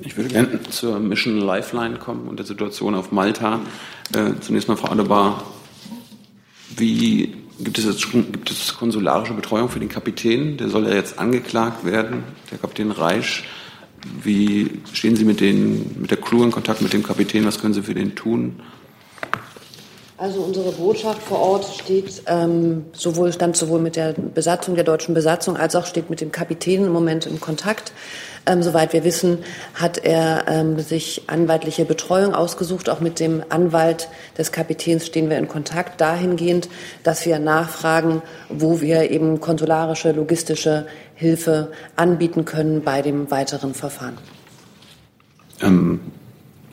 Ich würde gerne zur Mission Lifeline kommen und der Situation auf Malta. Äh, zunächst mal, Frau Adebar, wie gibt es jetzt gibt es konsularische Betreuung für den Kapitän? Der soll ja jetzt angeklagt werden, der Kapitän Reisch. Wie stehen Sie mit, den, mit der Crew in Kontakt mit dem Kapitän? Was können Sie für den tun? Also unsere Botschaft vor Ort steht ähm, sowohl stand sowohl mit der Besatzung der deutschen Besatzung als auch steht mit dem Kapitän im Moment in Kontakt. Ähm, soweit wir wissen, hat er ähm, sich anwaltliche Betreuung ausgesucht. Auch mit dem Anwalt des Kapitäns stehen wir in Kontakt dahingehend, dass wir nachfragen, wo wir eben konsularische, logistische Hilfe anbieten können bei dem weiteren Verfahren. Ähm,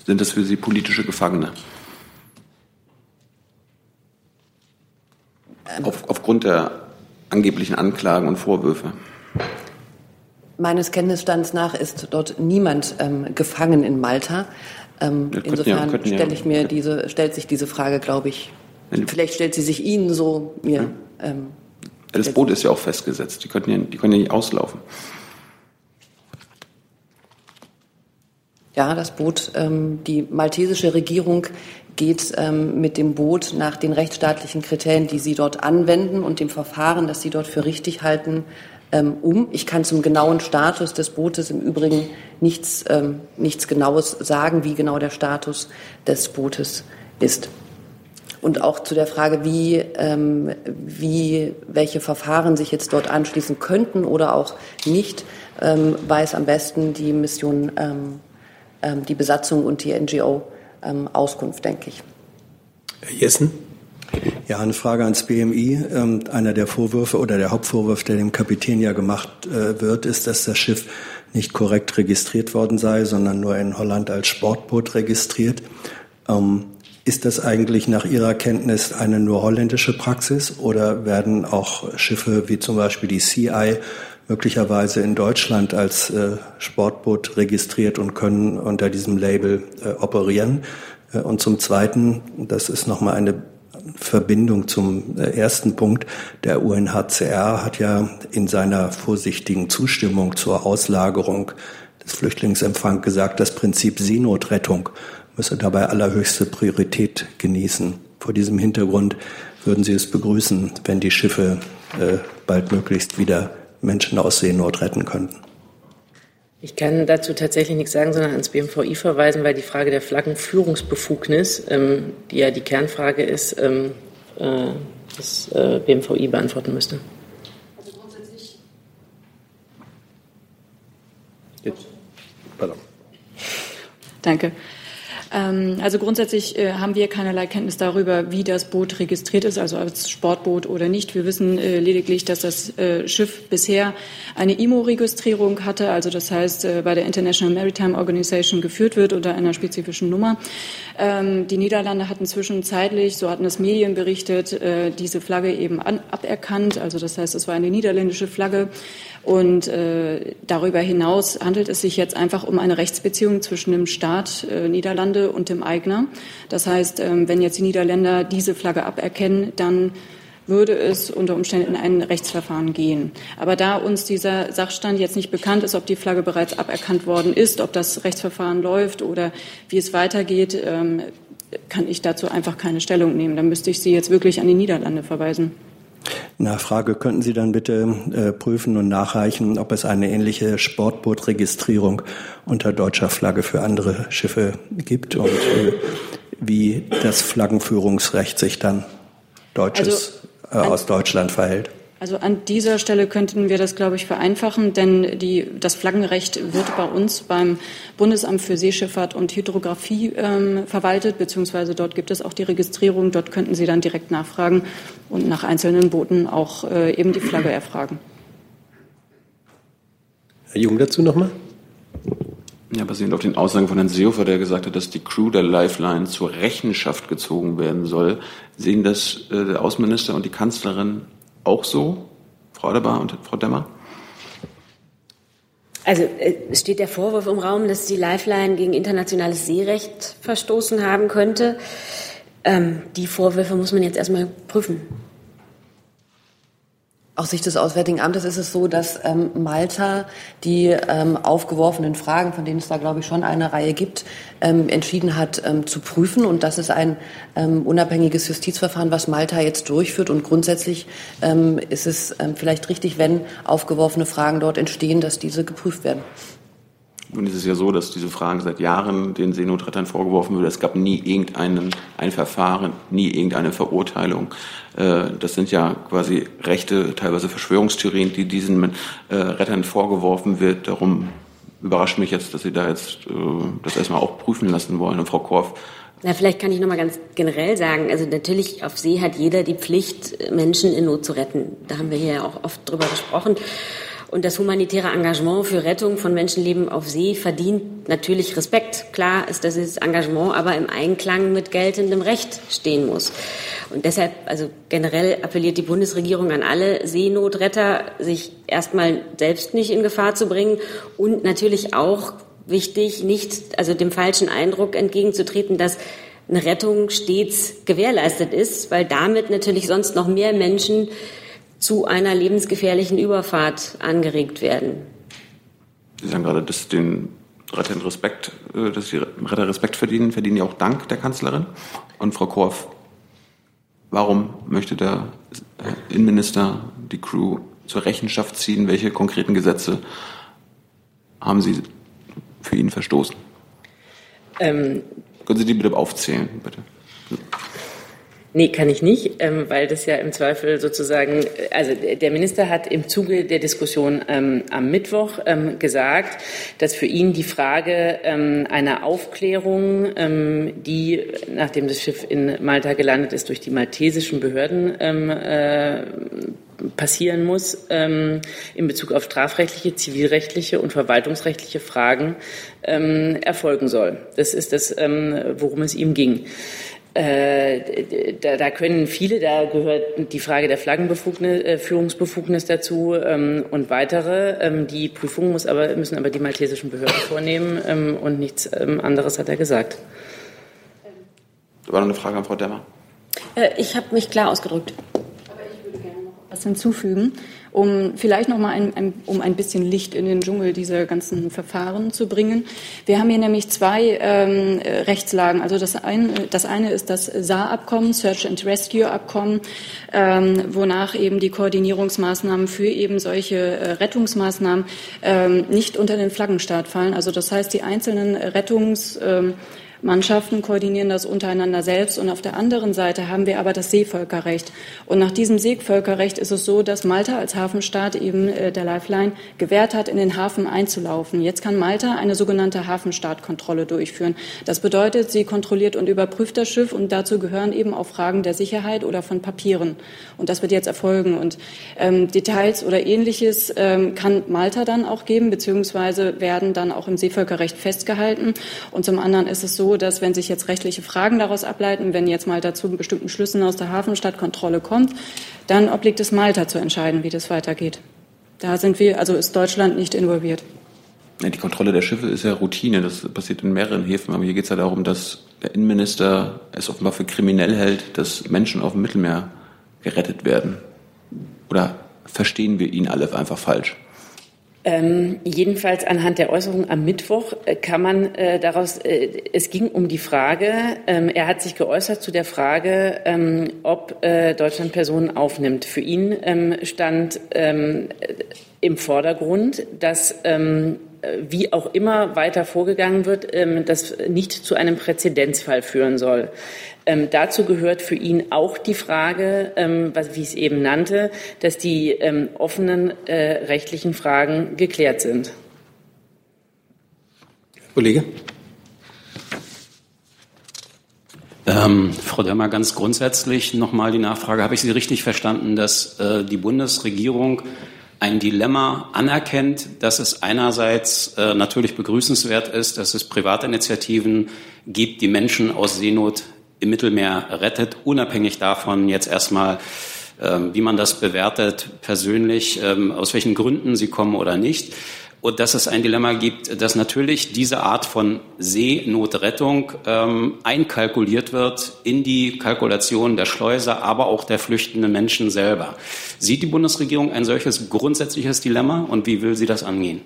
sind das für Sie politische Gefangene? Auf, aufgrund der angeblichen Anklagen und Vorwürfe. Meines Kenntnisstands nach ist dort niemand ähm, gefangen in Malta. Ähm, insofern ja, stelle ich mir diese, stellt sich diese Frage, glaube ich, vielleicht stellt sie sich Ihnen so mir. Ja. Ähm, das Boot ist ja auch festgesetzt. Die können ja, die können ja nicht auslaufen. Ja, das Boot, ähm, die maltesische Regierung geht ähm, mit dem Boot nach den rechtsstaatlichen Kriterien, die Sie dort anwenden und dem Verfahren, das Sie dort für richtig halten, ähm, um. Ich kann zum genauen Status des Bootes im Übrigen nichts, ähm, nichts Genaues sagen, wie genau der Status des Bootes ist. Und auch zu der Frage, wie, ähm, wie welche Verfahren sich jetzt dort anschließen könnten oder auch nicht, ähm, weiß am besten die Mission, ähm, ähm, die Besatzung und die NGO ähm, Auskunft, denke ich. Herr Jessen? Ja, eine Frage ans BMI. Ähm, einer der Vorwürfe oder der Hauptvorwurf, der dem Kapitän ja gemacht äh, wird, ist, dass das Schiff nicht korrekt registriert worden sei, sondern nur in Holland als Sportboot registriert. Ähm, ist das eigentlich nach Ihrer Kenntnis eine nur holländische Praxis oder werden auch Schiffe wie zum Beispiel die CI möglicherweise in Deutschland als äh, Sportboot registriert und können unter diesem Label äh, operieren. Äh, und zum Zweiten, das ist nochmal eine Verbindung zum äh, ersten Punkt, der UNHCR hat ja in seiner vorsichtigen Zustimmung zur Auslagerung des Flüchtlingsempfangs gesagt, das Prinzip Seenotrettung müsse dabei allerhöchste Priorität genießen. Vor diesem Hintergrund würden Sie es begrüßen, wenn die Schiffe äh, baldmöglichst wieder Menschen aus Seenot retten könnten. Ich kann dazu tatsächlich nichts sagen, sondern ans BMVI verweisen, weil die Frage der Flaggenführungsbefugnis, ähm, die ja die Kernfrage ist, ähm, äh, das äh, BMVI beantworten müsste. Also grundsätzlich. Jetzt. Pardon. Danke. Ähm, also grundsätzlich äh, haben wir keinerlei Kenntnis darüber, wie das Boot registriert ist, also als Sportboot oder nicht. Wir wissen äh, lediglich, dass das äh, Schiff bisher eine IMO-Registrierung hatte, also das heißt bei der International Maritime Organization geführt wird unter einer spezifischen Nummer. Ähm, die Niederlande hatten zwischenzeitlich, so hatten es Medien berichtet, diese Flagge eben aberkannt. Also das heißt, es war eine niederländische Flagge. Und äh, darüber hinaus handelt es sich jetzt einfach um eine Rechtsbeziehung zwischen dem Staat äh, Niederlande und dem Eigner. Das heißt, äh, wenn jetzt die Niederländer diese Flagge aberkennen, dann würde es unter Umständen in ein Rechtsverfahren gehen. Aber da uns dieser Sachstand jetzt nicht bekannt ist, ob die Flagge bereits aberkannt worden ist, ob das Rechtsverfahren läuft oder wie es weitergeht, ähm, kann ich dazu einfach keine Stellung nehmen. Da müsste ich Sie jetzt wirklich an die Niederlande verweisen. Nachfrage, könnten Sie dann bitte äh, prüfen und nachreichen, ob es eine ähnliche Sportbootregistrierung unter deutscher Flagge für andere Schiffe gibt und äh, wie das Flaggenführungsrecht sich dann deutsches, also, äh, aus Deutschland verhält? Also an dieser Stelle könnten wir das, glaube ich, vereinfachen, denn die, das Flaggenrecht wird bei uns beim Bundesamt für Seeschifffahrt und Hydrographie ähm, verwaltet, beziehungsweise dort gibt es auch die Registrierung. Dort könnten Sie dann direkt nachfragen und nach einzelnen Booten auch äh, eben die Flagge erfragen. Herr Jung dazu nochmal? Ja, basierend auf den Aussagen von Herrn Seehofer, der gesagt hat, dass die Crew der Lifeline zur Rechenschaft gezogen werden soll, sehen das äh, der Außenminister und die Kanzlerin auch so, Frau Adebar und Frau Demmer? Also äh, es steht der Vorwurf im Raum, dass die Lifeline gegen internationales Seerecht verstoßen haben könnte. Ähm, die Vorwürfe muss man jetzt erstmal prüfen. Aus Sicht des Auswärtigen Amtes ist es so, dass ähm, Malta die ähm, aufgeworfenen Fragen, von denen es da, glaube ich, schon eine Reihe gibt, ähm, entschieden hat ähm, zu prüfen. Und das ist ein ähm, unabhängiges Justizverfahren, was Malta jetzt durchführt. Und grundsätzlich ähm, ist es vielleicht richtig, wenn aufgeworfene Fragen dort entstehen, dass diese geprüft werden. Nun ist es ja so, dass diese Fragen seit Jahren den Seenotrettern vorgeworfen wird. Es gab nie irgendeinen ein Verfahren, nie irgendeine Verurteilung. Äh, das sind ja quasi rechte, teilweise Verschwörungstheorien, die diesen äh, Rettern vorgeworfen wird. Darum überrascht mich jetzt, dass Sie da jetzt äh, das erstmal auch prüfen lassen wollen. Und Frau Korf, na, vielleicht kann ich noch mal ganz generell sagen, also natürlich auf See hat jeder die Pflicht, Menschen in Not zu retten. Da haben wir hier ja auch oft drüber gesprochen. Und das humanitäre Engagement für Rettung von Menschenleben auf See verdient natürlich Respekt. Klar ist, dass dieses Engagement aber im Einklang mit geltendem Recht stehen muss. Und deshalb, also generell appelliert die Bundesregierung an alle Seenotretter, sich erstmal selbst nicht in Gefahr zu bringen und natürlich auch wichtig, nicht, also dem falschen Eindruck entgegenzutreten, dass eine Rettung stets gewährleistet ist, weil damit natürlich sonst noch mehr Menschen zu einer lebensgefährlichen Überfahrt angeregt werden. Sie sagen gerade, dass den Rettern Respekt, äh, dass die Retter Respekt verdienen, verdienen ja auch Dank der Kanzlerin. Und Frau Korf, warum möchte der Innenminister die Crew zur Rechenschaft ziehen? Welche konkreten Gesetze haben Sie für ihn verstoßen? Ähm, Können Sie die bitte aufzählen, bitte? Nee, kann ich nicht, ähm, weil das ja im Zweifel sozusagen, also der Minister hat im Zuge der Diskussion ähm, am Mittwoch ähm, gesagt, dass für ihn die Frage einer Aufklärung, die, nachdem das Schiff in Malta gelandet ist, durch die maltesischen Behörden äh, passieren muss in Bezug auf strafrechtliche, zivilrechtliche und verwaltungsrechtliche Fragen erfolgen soll. Das ist das, worum es ihm ging. Äh, da, da, können viele, da gehört die Frage der Flaggenführungsbefugnis äh, dazu ähm, und weitere. Ähm, die Prüfung muss aber, müssen aber die maltesischen Behörden vornehmen ähm, und nichts ähm, anderes hat er gesagt. Da war noch eine Frage an Frau Demmer. Äh, ich habe mich klar ausgedrückt. Aber ich würde gerne noch was hinzufügen um vielleicht noch mal ein, ein, um ein bisschen Licht in den Dschungel dieser ganzen Verfahren zu bringen. Wir haben hier nämlich zwei ähm, Rechtslagen. Also das eine, das eine ist das SAR-Abkommen, Search and Rescue-Abkommen, ähm, wonach eben die Koordinierungsmaßnahmen für eben solche äh, Rettungsmaßnahmen ähm, nicht unter den Flaggenstaat fallen. Also das heißt, die einzelnen Rettungs ähm, Mannschaften koordinieren das untereinander selbst. Und auf der anderen Seite haben wir aber das Seevölkerrecht. Und nach diesem Seevölkerrecht ist es so, dass Malta als Hafenstaat eben äh, der Lifeline gewährt hat, in den Hafen einzulaufen. Jetzt kann Malta eine sogenannte Hafenstaatkontrolle durchführen. Das bedeutet, sie kontrolliert und überprüft das Schiff und dazu gehören eben auch Fragen der Sicherheit oder von Papieren. Und das wird jetzt erfolgen. Und ähm, Details oder ähnliches ähm, kann Malta dann auch geben, beziehungsweise werden dann auch im Seevölkerrecht festgehalten. Und zum anderen ist es so, dass wenn sich jetzt rechtliche Fragen daraus ableiten, wenn jetzt Malta zu bestimmten Schlüssen aus der Hafenstadtkontrolle kommt, dann obliegt es Malta zu entscheiden, wie das weitergeht. Da sind wir, also ist Deutschland nicht involviert. Die Kontrolle der Schiffe ist ja Routine. Das passiert in mehreren Häfen. Aber hier geht es ja darum, dass der Innenminister es offenbar für kriminell hält, dass Menschen auf dem Mittelmeer gerettet werden. Oder verstehen wir ihn alle einfach falsch? Ähm, jedenfalls anhand der Äußerung am Mittwoch äh, kann man äh, daraus, äh, es ging um die Frage, ähm, er hat sich geäußert zu der Frage, ähm, ob äh, Deutschland Personen aufnimmt. Für ihn ähm, stand ähm, im Vordergrund, dass ähm, wie auch immer weiter vorgegangen wird, das nicht zu einem Präzedenzfall führen soll. Ähm, dazu gehört für ihn auch die Frage, ähm, was, wie ich es eben nannte, dass die ähm, offenen äh, rechtlichen Fragen geklärt sind. Kollege. Ähm, Frau Dörmer, ganz grundsätzlich nochmal die Nachfrage. Habe ich Sie richtig verstanden, dass äh, die Bundesregierung ein Dilemma anerkennt, dass es einerseits äh, natürlich begrüßenswert ist, dass es Privatinitiativen gibt, die Menschen aus Seenot im Mittelmeer rettet, unabhängig davon jetzt erstmal, ähm, wie man das bewertet persönlich, ähm, aus welchen Gründen sie kommen oder nicht und dass es ein Dilemma gibt, dass natürlich diese Art von Seenotrettung ähm, einkalkuliert wird in die Kalkulation der Schleuser, aber auch der flüchtenden Menschen selber. Sieht die Bundesregierung ein solches grundsätzliches Dilemma und wie will sie das angehen?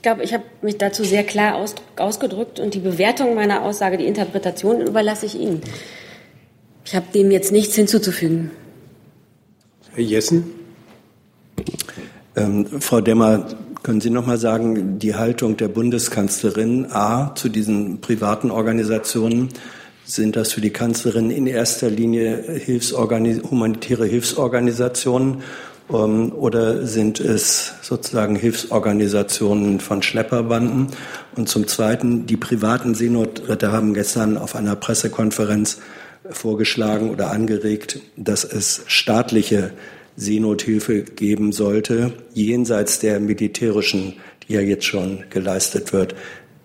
Ich glaube, ich habe mich dazu sehr klar aus, ausgedrückt und die Bewertung meiner Aussage, die Interpretation überlasse ich Ihnen. Ich habe dem jetzt nichts hinzuzufügen. Herr Jessen? Ähm, Frau Demmer, können Sie noch mal sagen, die Haltung der Bundeskanzlerin A zu diesen privaten Organisationen, sind das für die Kanzlerin in erster Linie Hilfsorganis humanitäre Hilfsorganisationen oder sind es sozusagen Hilfsorganisationen von Schlepperbanden? Und zum Zweiten, die privaten Seenotretter haben gestern auf einer Pressekonferenz vorgeschlagen oder angeregt, dass es staatliche Seenothilfe geben sollte, jenseits der militärischen, die ja jetzt schon geleistet wird.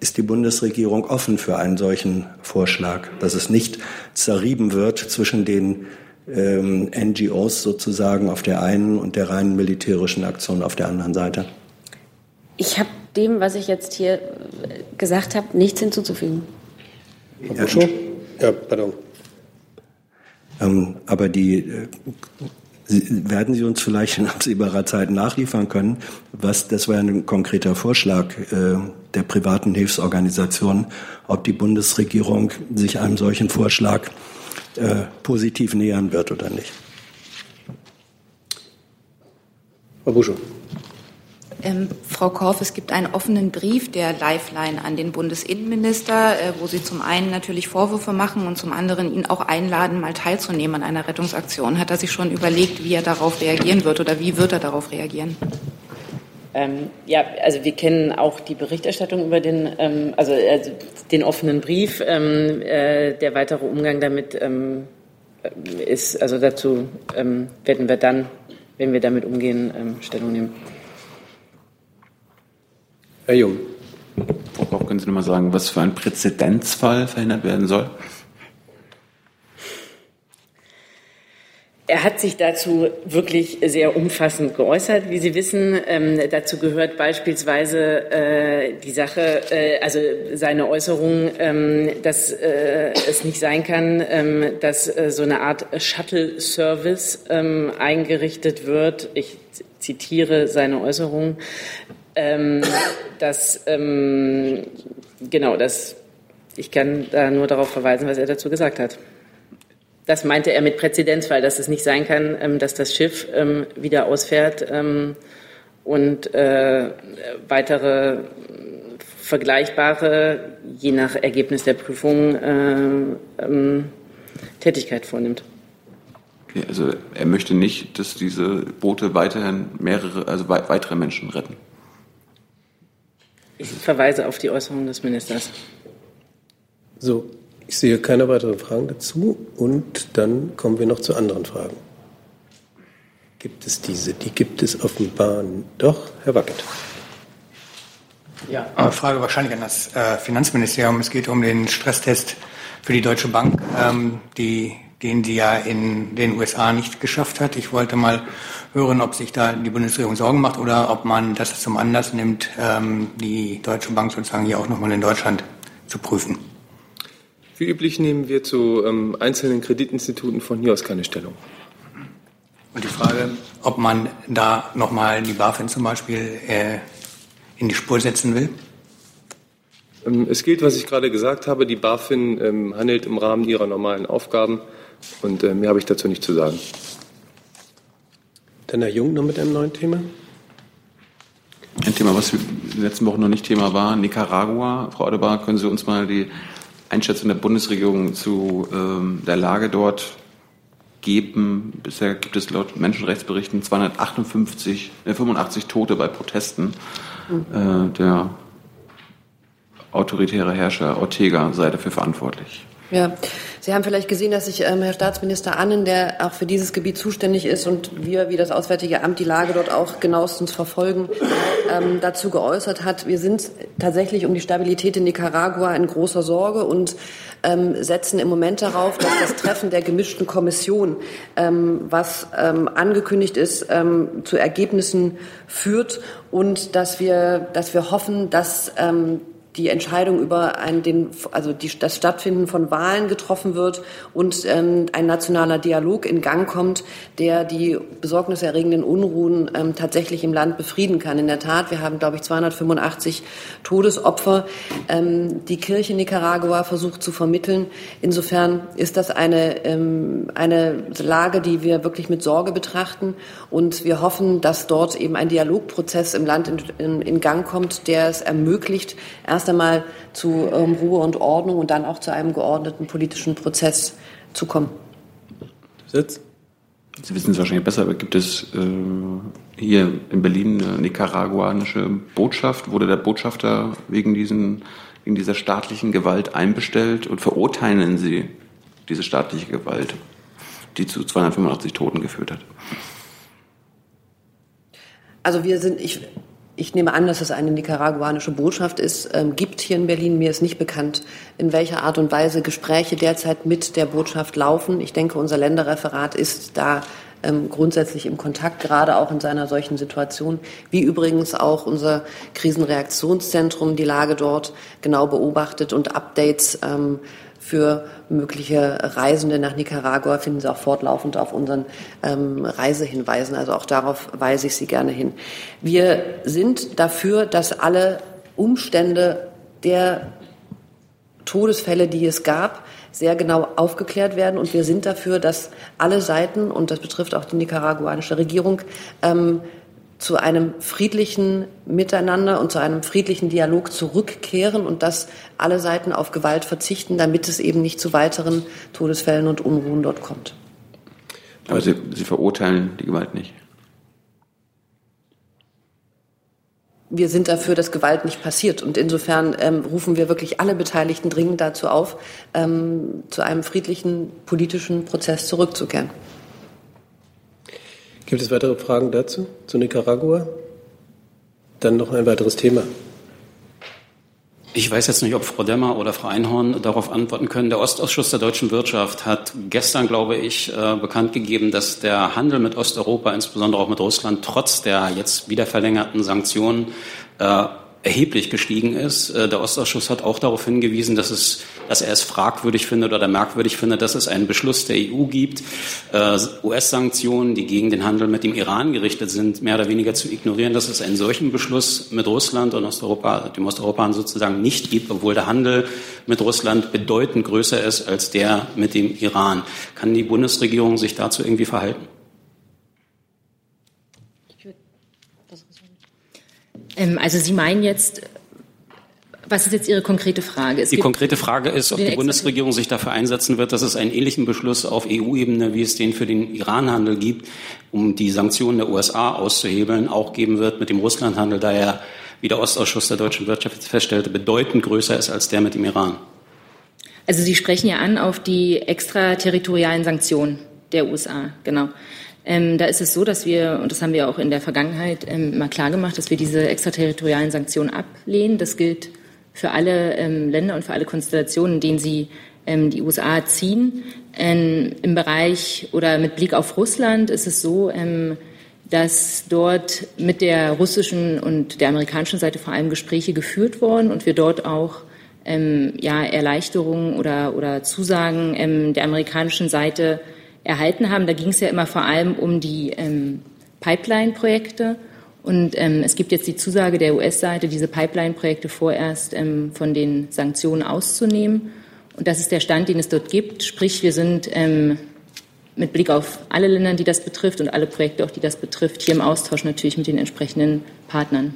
Ist die Bundesregierung offen für einen solchen Vorschlag, dass es nicht zerrieben wird zwischen den ähm, NGOs sozusagen auf der einen und der reinen militärischen Aktion auf der anderen Seite? Ich habe dem, was ich jetzt hier gesagt habe, nichts hinzuzufügen. Ja, ja pardon. Ähm, aber die äh, werden Sie uns vielleicht in absehbarer Zeit nachliefern können, was, das war ein konkreter Vorschlag äh, der privaten Hilfsorganisationen, ob die Bundesregierung sich einem solchen Vorschlag äh, positiv nähern wird oder nicht? Frau Buschow. Ähm, Frau Korff, es gibt einen offenen Brief der Lifeline an den Bundesinnenminister, äh, wo Sie zum einen natürlich Vorwürfe machen und zum anderen ihn auch einladen, mal teilzunehmen an einer Rettungsaktion. Hat er sich schon überlegt, wie er darauf reagieren wird oder wie wird er darauf reagieren? Ähm, ja, also wir kennen auch die Berichterstattung über den, ähm, also, also, den offenen Brief. Ähm, äh, der weitere Umgang damit ähm, ist, also dazu ähm, werden wir dann, wenn wir damit umgehen, Stellung nehmen. Herr Jung. Frau Koch, können Sie noch mal sagen, was für ein Präzedenzfall verhindert werden soll? Er hat sich dazu wirklich sehr umfassend geäußert, wie Sie wissen. Ähm, dazu gehört beispielsweise äh, die Sache, äh, also seine Äußerung, ähm, dass äh, es nicht sein kann, ähm, dass äh, so eine Art Shuttle-Service ähm, eingerichtet wird. Ich zitiere seine Äußerung, ähm, dass, ähm, genau, das, ich kann da nur darauf verweisen, was er dazu gesagt hat. Das meinte er mit Präzedenzfall, dass es nicht sein kann, ähm, dass das Schiff ähm, wieder ausfährt ähm, und äh, weitere vergleichbare, je nach Ergebnis der Prüfung, äh, Tätigkeit vornimmt. Okay, also er möchte nicht, dass diese Boote weiterhin mehrere, also weitere Menschen retten. Ich verweise auf die Äußerung des Ministers. So, ich sehe keine weiteren Fragen dazu und dann kommen wir noch zu anderen Fragen. Gibt es diese? Die gibt es offenbar doch. Herr Wackert. Ja, eine Frage wahrscheinlich an das äh, Finanzministerium. Es geht um den Stresstest für die Deutsche Bank, ähm, die, den sie ja in den USA nicht geschafft hat. Ich wollte mal hören, ob sich da die Bundesregierung Sorgen macht oder ob man das zum Anlass nimmt, ähm, die Deutsche Bank sozusagen hier auch nochmal in Deutschland zu prüfen. Wie üblich nehmen wir zu ähm, einzelnen Kreditinstituten von hier aus keine Stellung. Und die Frage, ob man da nochmal die BaFin zum Beispiel äh, in die Spur setzen will? Ähm, es gilt, was ich gerade gesagt habe. Die BaFin ähm, handelt im Rahmen ihrer normalen Aufgaben und äh, mehr habe ich dazu nicht zu sagen. Dann Herr Jung noch mit einem neuen Thema. Ein Thema, was wir den letzten Wochen noch nicht Thema war, Nicaragua. Frau Adebar, können Sie uns mal die Einschätzung der Bundesregierung zu ähm, der Lage dort geben? Bisher gibt es laut Menschenrechtsberichten 258, äh, 85 Tote bei Protesten. Mhm. Äh, der autoritäre Herrscher Ortega sei dafür verantwortlich. Ja, Sie haben vielleicht gesehen, dass sich ähm, Herr Staatsminister Annen, der auch für dieses Gebiet zuständig ist und wir wie das Auswärtige Amt die Lage dort auch genauestens verfolgen, ähm, dazu geäußert hat. Wir sind tatsächlich um die Stabilität in Nicaragua in großer Sorge und ähm, setzen im Moment darauf, dass das Treffen der gemischten Kommission, ähm, was ähm, angekündigt ist, ähm, zu Ergebnissen führt und dass wir, dass wir hoffen, dass die Entscheidung über ein, den, also die, das Stattfinden von Wahlen getroffen wird und ähm, ein nationaler Dialog in Gang kommt, der die besorgniserregenden Unruhen ähm, tatsächlich im Land befrieden kann. In der Tat, wir haben, glaube ich, 285 Todesopfer. Ähm, die Kirche Nicaragua versucht zu vermitteln. Insofern ist das eine, ähm, eine Lage, die wir wirklich mit Sorge betrachten. Und wir hoffen, dass dort eben ein Dialogprozess im Land in, in, in Gang kommt, der es ermöglicht, erst erst einmal zu ähm, Ruhe und Ordnung und dann auch zu einem geordneten politischen Prozess zu kommen. Sitz? Sie wissen es wahrscheinlich besser, aber gibt es äh, hier in Berlin eine nicaraguanische Botschaft? Wurde der Botschafter wegen, diesen, wegen dieser staatlichen Gewalt einbestellt und verurteilen Sie diese staatliche Gewalt, die zu 285 Toten geführt hat? Also wir sind, ich ich nehme an, dass es eine nicaraguanische Botschaft ist, ähm, gibt hier in Berlin. Mir ist nicht bekannt, in welcher Art und Weise Gespräche derzeit mit der Botschaft laufen. Ich denke, unser Länderreferat ist da ähm, grundsätzlich im Kontakt, gerade auch in seiner solchen Situation, wie übrigens auch unser Krisenreaktionszentrum die Lage dort genau beobachtet und Updates ähm, für mögliche Reisende nach Nicaragua finden Sie auch fortlaufend auf unseren ähm, Reisehinweisen. Also auch darauf weise ich Sie gerne hin. Wir sind dafür, dass alle Umstände der Todesfälle, die es gab, sehr genau aufgeklärt werden. Und wir sind dafür, dass alle Seiten, und das betrifft auch die nicaraguanische Regierung, ähm, zu einem friedlichen Miteinander und zu einem friedlichen Dialog zurückkehren und dass alle Seiten auf Gewalt verzichten, damit es eben nicht zu weiteren Todesfällen und Unruhen dort kommt. Aber Sie, Sie verurteilen die Gewalt nicht. wir sind dafür, dass Gewalt nicht passiert. Und insofern ähm, rufen wir wirklich alle Beteiligten dringend dazu auf, ähm, zu einem friedlichen politischen Prozess zurückzukehren. Gibt es weitere Fragen dazu, zu Nicaragua? Dann noch ein weiteres Thema. Ich weiß jetzt nicht, ob Frau Demmer oder Frau Einhorn darauf antworten können. Der Ostausschuss der deutschen Wirtschaft hat gestern, glaube ich, äh, bekannt gegeben, dass der Handel mit Osteuropa, insbesondere auch mit Russland, trotz der jetzt wieder verlängerten Sanktionen äh, erheblich gestiegen ist. Äh, der Ostausschuss hat auch darauf hingewiesen, dass, es, dass er es fragwürdig findet oder merkwürdig findet, dass es einen Beschluss der EU gibt, äh, US-Sanktionen, die gegen den Handel mit dem Iran gerichtet sind, mehr oder weniger zu ignorieren, dass es einen solchen Beschluss mit Russland und Osteuropa, dem Osteuropa sozusagen nicht gibt, obwohl der Handel mit Russland bedeutend größer ist als der mit dem Iran. Kann die Bundesregierung sich dazu irgendwie verhalten? Also Sie meinen jetzt, was ist jetzt Ihre konkrete Frage? Es die konkrete Frage ist, ob die Bundesregierung sich dafür einsetzen wird, dass es einen ähnlichen Beschluss auf EU-Ebene, wie es den für den Iran-Handel gibt, um die Sanktionen der USA auszuhebeln, auch geben wird mit dem Russland-Handel, da er, wie der Ostausschuss der deutschen Wirtschaft feststellte, bedeutend größer ist als der mit dem Iran. Also Sie sprechen ja an auf die extraterritorialen Sanktionen der USA, genau. Ähm, da ist es so, dass wir, und das haben wir auch in der Vergangenheit ähm, immer klar gemacht, dass wir diese extraterritorialen Sanktionen ablehnen. Das gilt für alle ähm, Länder und für alle Konstellationen, in denen sie ähm, die USA ziehen. Ähm, Im Bereich oder mit Blick auf Russland ist es so, ähm, dass dort mit der russischen und der amerikanischen Seite vor allem Gespräche geführt wurden und wir dort auch ja, Erleichterungen oder, oder Zusagen der amerikanischen Seite erhalten haben. Da ging es ja immer vor allem um die ähm, Pipeline-Projekte. Und ähm, es gibt jetzt die Zusage der US-Seite, diese Pipeline-Projekte vorerst ähm, von den Sanktionen auszunehmen. Und das ist der Stand, den es dort gibt. Sprich, wir sind ähm, mit Blick auf alle Länder, die das betrifft und alle Projekte, auch die das betrifft, hier im Austausch natürlich mit den entsprechenden Partnern.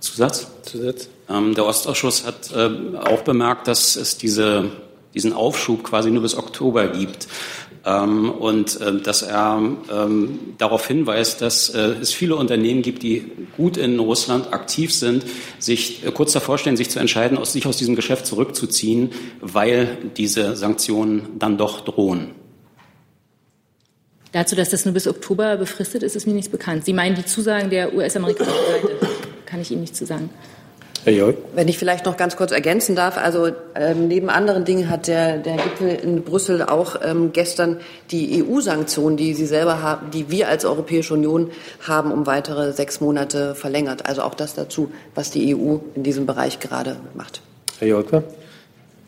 Zusatz? Zusatz. Ähm, der Ostausschuss hat äh, auch bemerkt, dass es diese, diesen Aufschub quasi nur bis Oktober gibt. Ähm, und äh, dass er ähm, darauf hinweist, dass äh, es viele Unternehmen gibt, die gut in Russland aktiv sind, sich äh, kurz davor stehen, sich zu entscheiden, aus, sich aus diesem Geschäft zurückzuziehen, weil diese Sanktionen dann doch drohen. Dazu, dass das nur bis Oktober befristet ist, ist mir nichts bekannt. Sie meinen die Zusagen der US-amerikanischen Seite? Kann ich Ihnen nicht zu sagen. Herr Jörg. Wenn ich vielleicht noch ganz kurz ergänzen darf, also ähm, neben anderen Dingen hat der, der Gipfel in Brüssel auch ähm, gestern die EU-Sanktionen, die Sie selber haben, die wir als Europäische Union haben, um weitere sechs Monate verlängert. Also auch das dazu, was die EU in diesem Bereich gerade macht. Herr Jolke.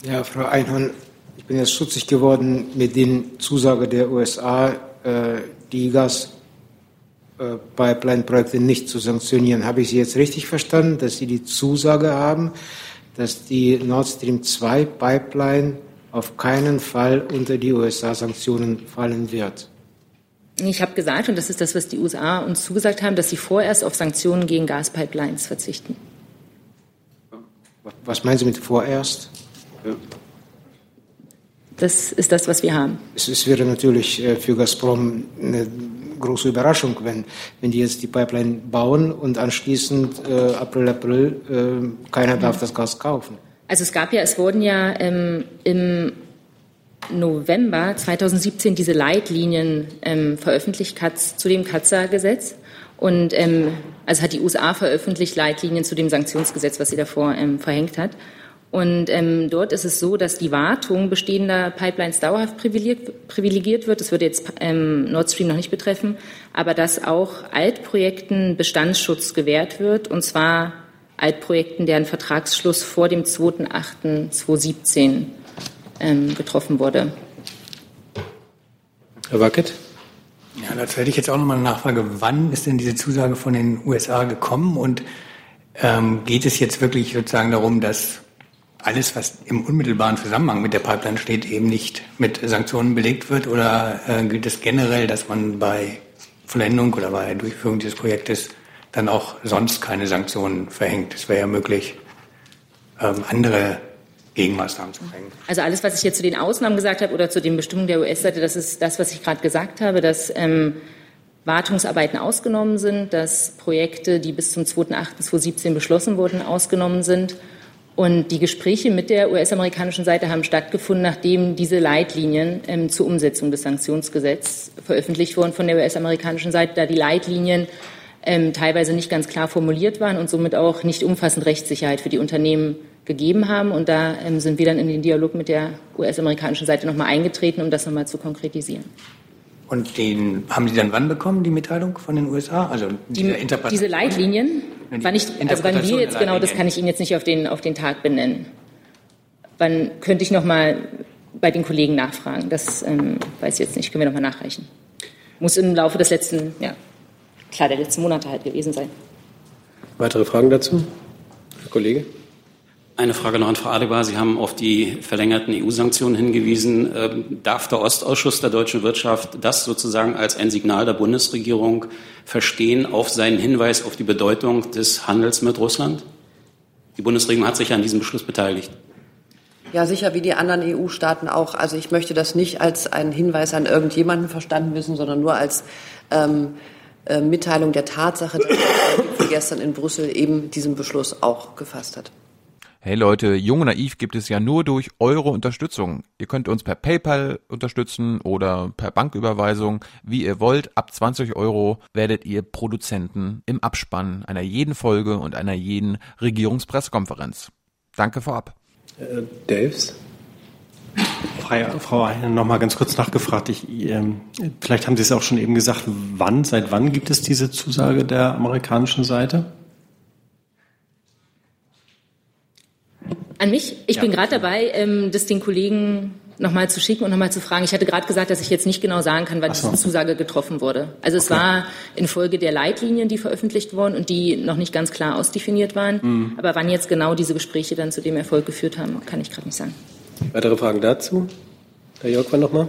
Ja, Frau Einhorn, ich bin jetzt schutzig geworden mit den Zusagen der USA, äh, die Gas äh, Pipeline-Projekte nicht zu sanktionieren. Habe ich Sie jetzt richtig verstanden, dass Sie die Zusage haben, dass die Nord Stream 2 Pipeline auf keinen Fall unter die USA-Sanktionen fallen wird? Ich habe gesagt, und das ist das, was die USA uns zugesagt haben, dass sie vorerst auf Sanktionen gegen Gaspipelines verzichten. Was meinen Sie mit vorerst? Ja. Das ist das, was wir haben. Es, es wäre natürlich äh, für Gazprom eine große Überraschung, wenn, wenn die jetzt die Pipeline bauen und anschließend äh, April, April äh, keiner darf das Gas kaufen. Also es gab ja, es wurden ja ähm, im November 2017 diese Leitlinien ähm, veröffentlicht Katz, zu dem Katzer-Gesetz. Und ähm, also hat die USA veröffentlicht Leitlinien zu dem Sanktionsgesetz, was sie davor ähm, verhängt hat. Und ähm, dort ist es so, dass die Wartung bestehender Pipelines dauerhaft privilegiert, privilegiert wird. Das würde jetzt ähm, Nord Stream noch nicht betreffen, aber dass auch Altprojekten Bestandsschutz gewährt wird, und zwar Altprojekten, deren Vertragsschluss vor dem 2.8.2017 ähm, getroffen wurde. Herr Wackett? Ja, dazu hätte ich jetzt auch noch mal eine Nachfrage. Wann ist denn diese Zusage von den USA gekommen und ähm, geht es jetzt wirklich sozusagen darum, dass alles, was im unmittelbaren Zusammenhang mit der Pipeline steht, eben nicht mit Sanktionen belegt wird? Oder äh, gilt es generell, dass man bei Vollendung oder bei Durchführung dieses Projektes dann auch sonst keine Sanktionen verhängt? Es wäre ja möglich, ähm, andere Gegenmaßnahmen zu verhängen. Also alles, was ich jetzt zu den Ausnahmen gesagt habe oder zu den Bestimmungen der US-Seite, das ist das, was ich gerade gesagt habe, dass ähm, Wartungsarbeiten ausgenommen sind, dass Projekte, die bis zum 2.8.2017 beschlossen wurden, ausgenommen sind und die Gespräche mit der US-amerikanischen Seite haben stattgefunden, nachdem diese Leitlinien ähm, zur Umsetzung des Sanktionsgesetzes veröffentlicht wurden von der US-amerikanischen Seite, da die Leitlinien ähm, teilweise nicht ganz klar formuliert waren und somit auch nicht umfassend Rechtssicherheit für die Unternehmen gegeben haben. Und da ähm, sind wir dann in den Dialog mit der US-amerikanischen Seite nochmal eingetreten, um das nochmal zu konkretisieren. Und den haben Sie dann wann bekommen, die Mitteilung von den USA? Also die, diese Leitlinien? Wann ich, also wann wir jetzt genau, das kann ich Ihnen jetzt nicht auf den, auf den Tag benennen. Wann könnte ich noch mal bei den Kollegen nachfragen? Das ähm, weiß ich jetzt nicht. Können wir noch mal nachreichen. Muss im Laufe des letzten, ja, klar, der letzten Monate halt gewesen sein. Weitere Fragen dazu? Herr Kollege? Eine Frage noch an Frau Adebar. Sie haben auf die verlängerten EU-Sanktionen hingewiesen. Ähm, darf der Ostausschuss der deutschen Wirtschaft das sozusagen als ein Signal der Bundesregierung verstehen auf seinen Hinweis auf die Bedeutung des Handels mit Russland? Die Bundesregierung hat sich an diesem Beschluss beteiligt. Ja, sicher wie die anderen EU-Staaten auch. Also ich möchte das nicht als einen Hinweis an irgendjemanden verstanden wissen, sondern nur als ähm, äh, Mitteilung der Tatsache, dass der gestern in Brüssel eben diesen Beschluss auch gefasst hat. Hey Leute, Jung und Naiv gibt es ja nur durch eure Unterstützung. Ihr könnt uns per PayPal unterstützen oder per Banküberweisung, wie ihr wollt. Ab 20 Euro werdet ihr Produzenten im Abspann einer jeden Folge und einer jeden Regierungspressekonferenz. Danke vorab. Äh, Daves? Frau Heine, noch mal ganz kurz nachgefragt. Ich, ähm, vielleicht haben Sie es auch schon eben gesagt. Wann, seit wann gibt es diese Zusage der amerikanischen Seite? An mich? Ich ja. bin gerade dabei, ähm, das den Kollegen nochmal zu schicken und nochmal zu fragen. Ich hatte gerade gesagt, dass ich jetzt nicht genau sagen kann, wann so. diese Zusage getroffen wurde. Also es okay. war infolge der Leitlinien, die veröffentlicht wurden und die noch nicht ganz klar ausdefiniert waren. Mhm. Aber wann jetzt genau diese Gespräche dann zu dem Erfolg geführt haben, kann ich gerade nicht sagen. Weitere Fragen dazu? Herr Jörg, nochmal?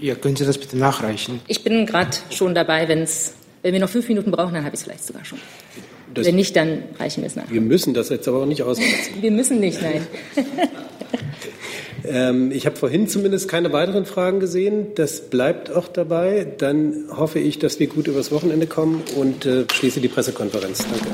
Ja, können Sie das bitte nachreichen? Ich bin gerade schon dabei, wenn es Wenn wir noch fünf Minuten brauchen, dann habe ich es vielleicht sogar schon. Das- Wenn nicht, dann reichen wir es nach. Wir müssen das jetzt aber auch nicht ausreizen. Wir müssen nicht, nein. Ähm, ich habe vorhin zumindest keine weiteren Fragen gesehen. Das bleibt auch dabei. Dann hoffe ich, dass wir gut übers Wochenende kommen und äh, schließe die Pressekonferenz. Danke.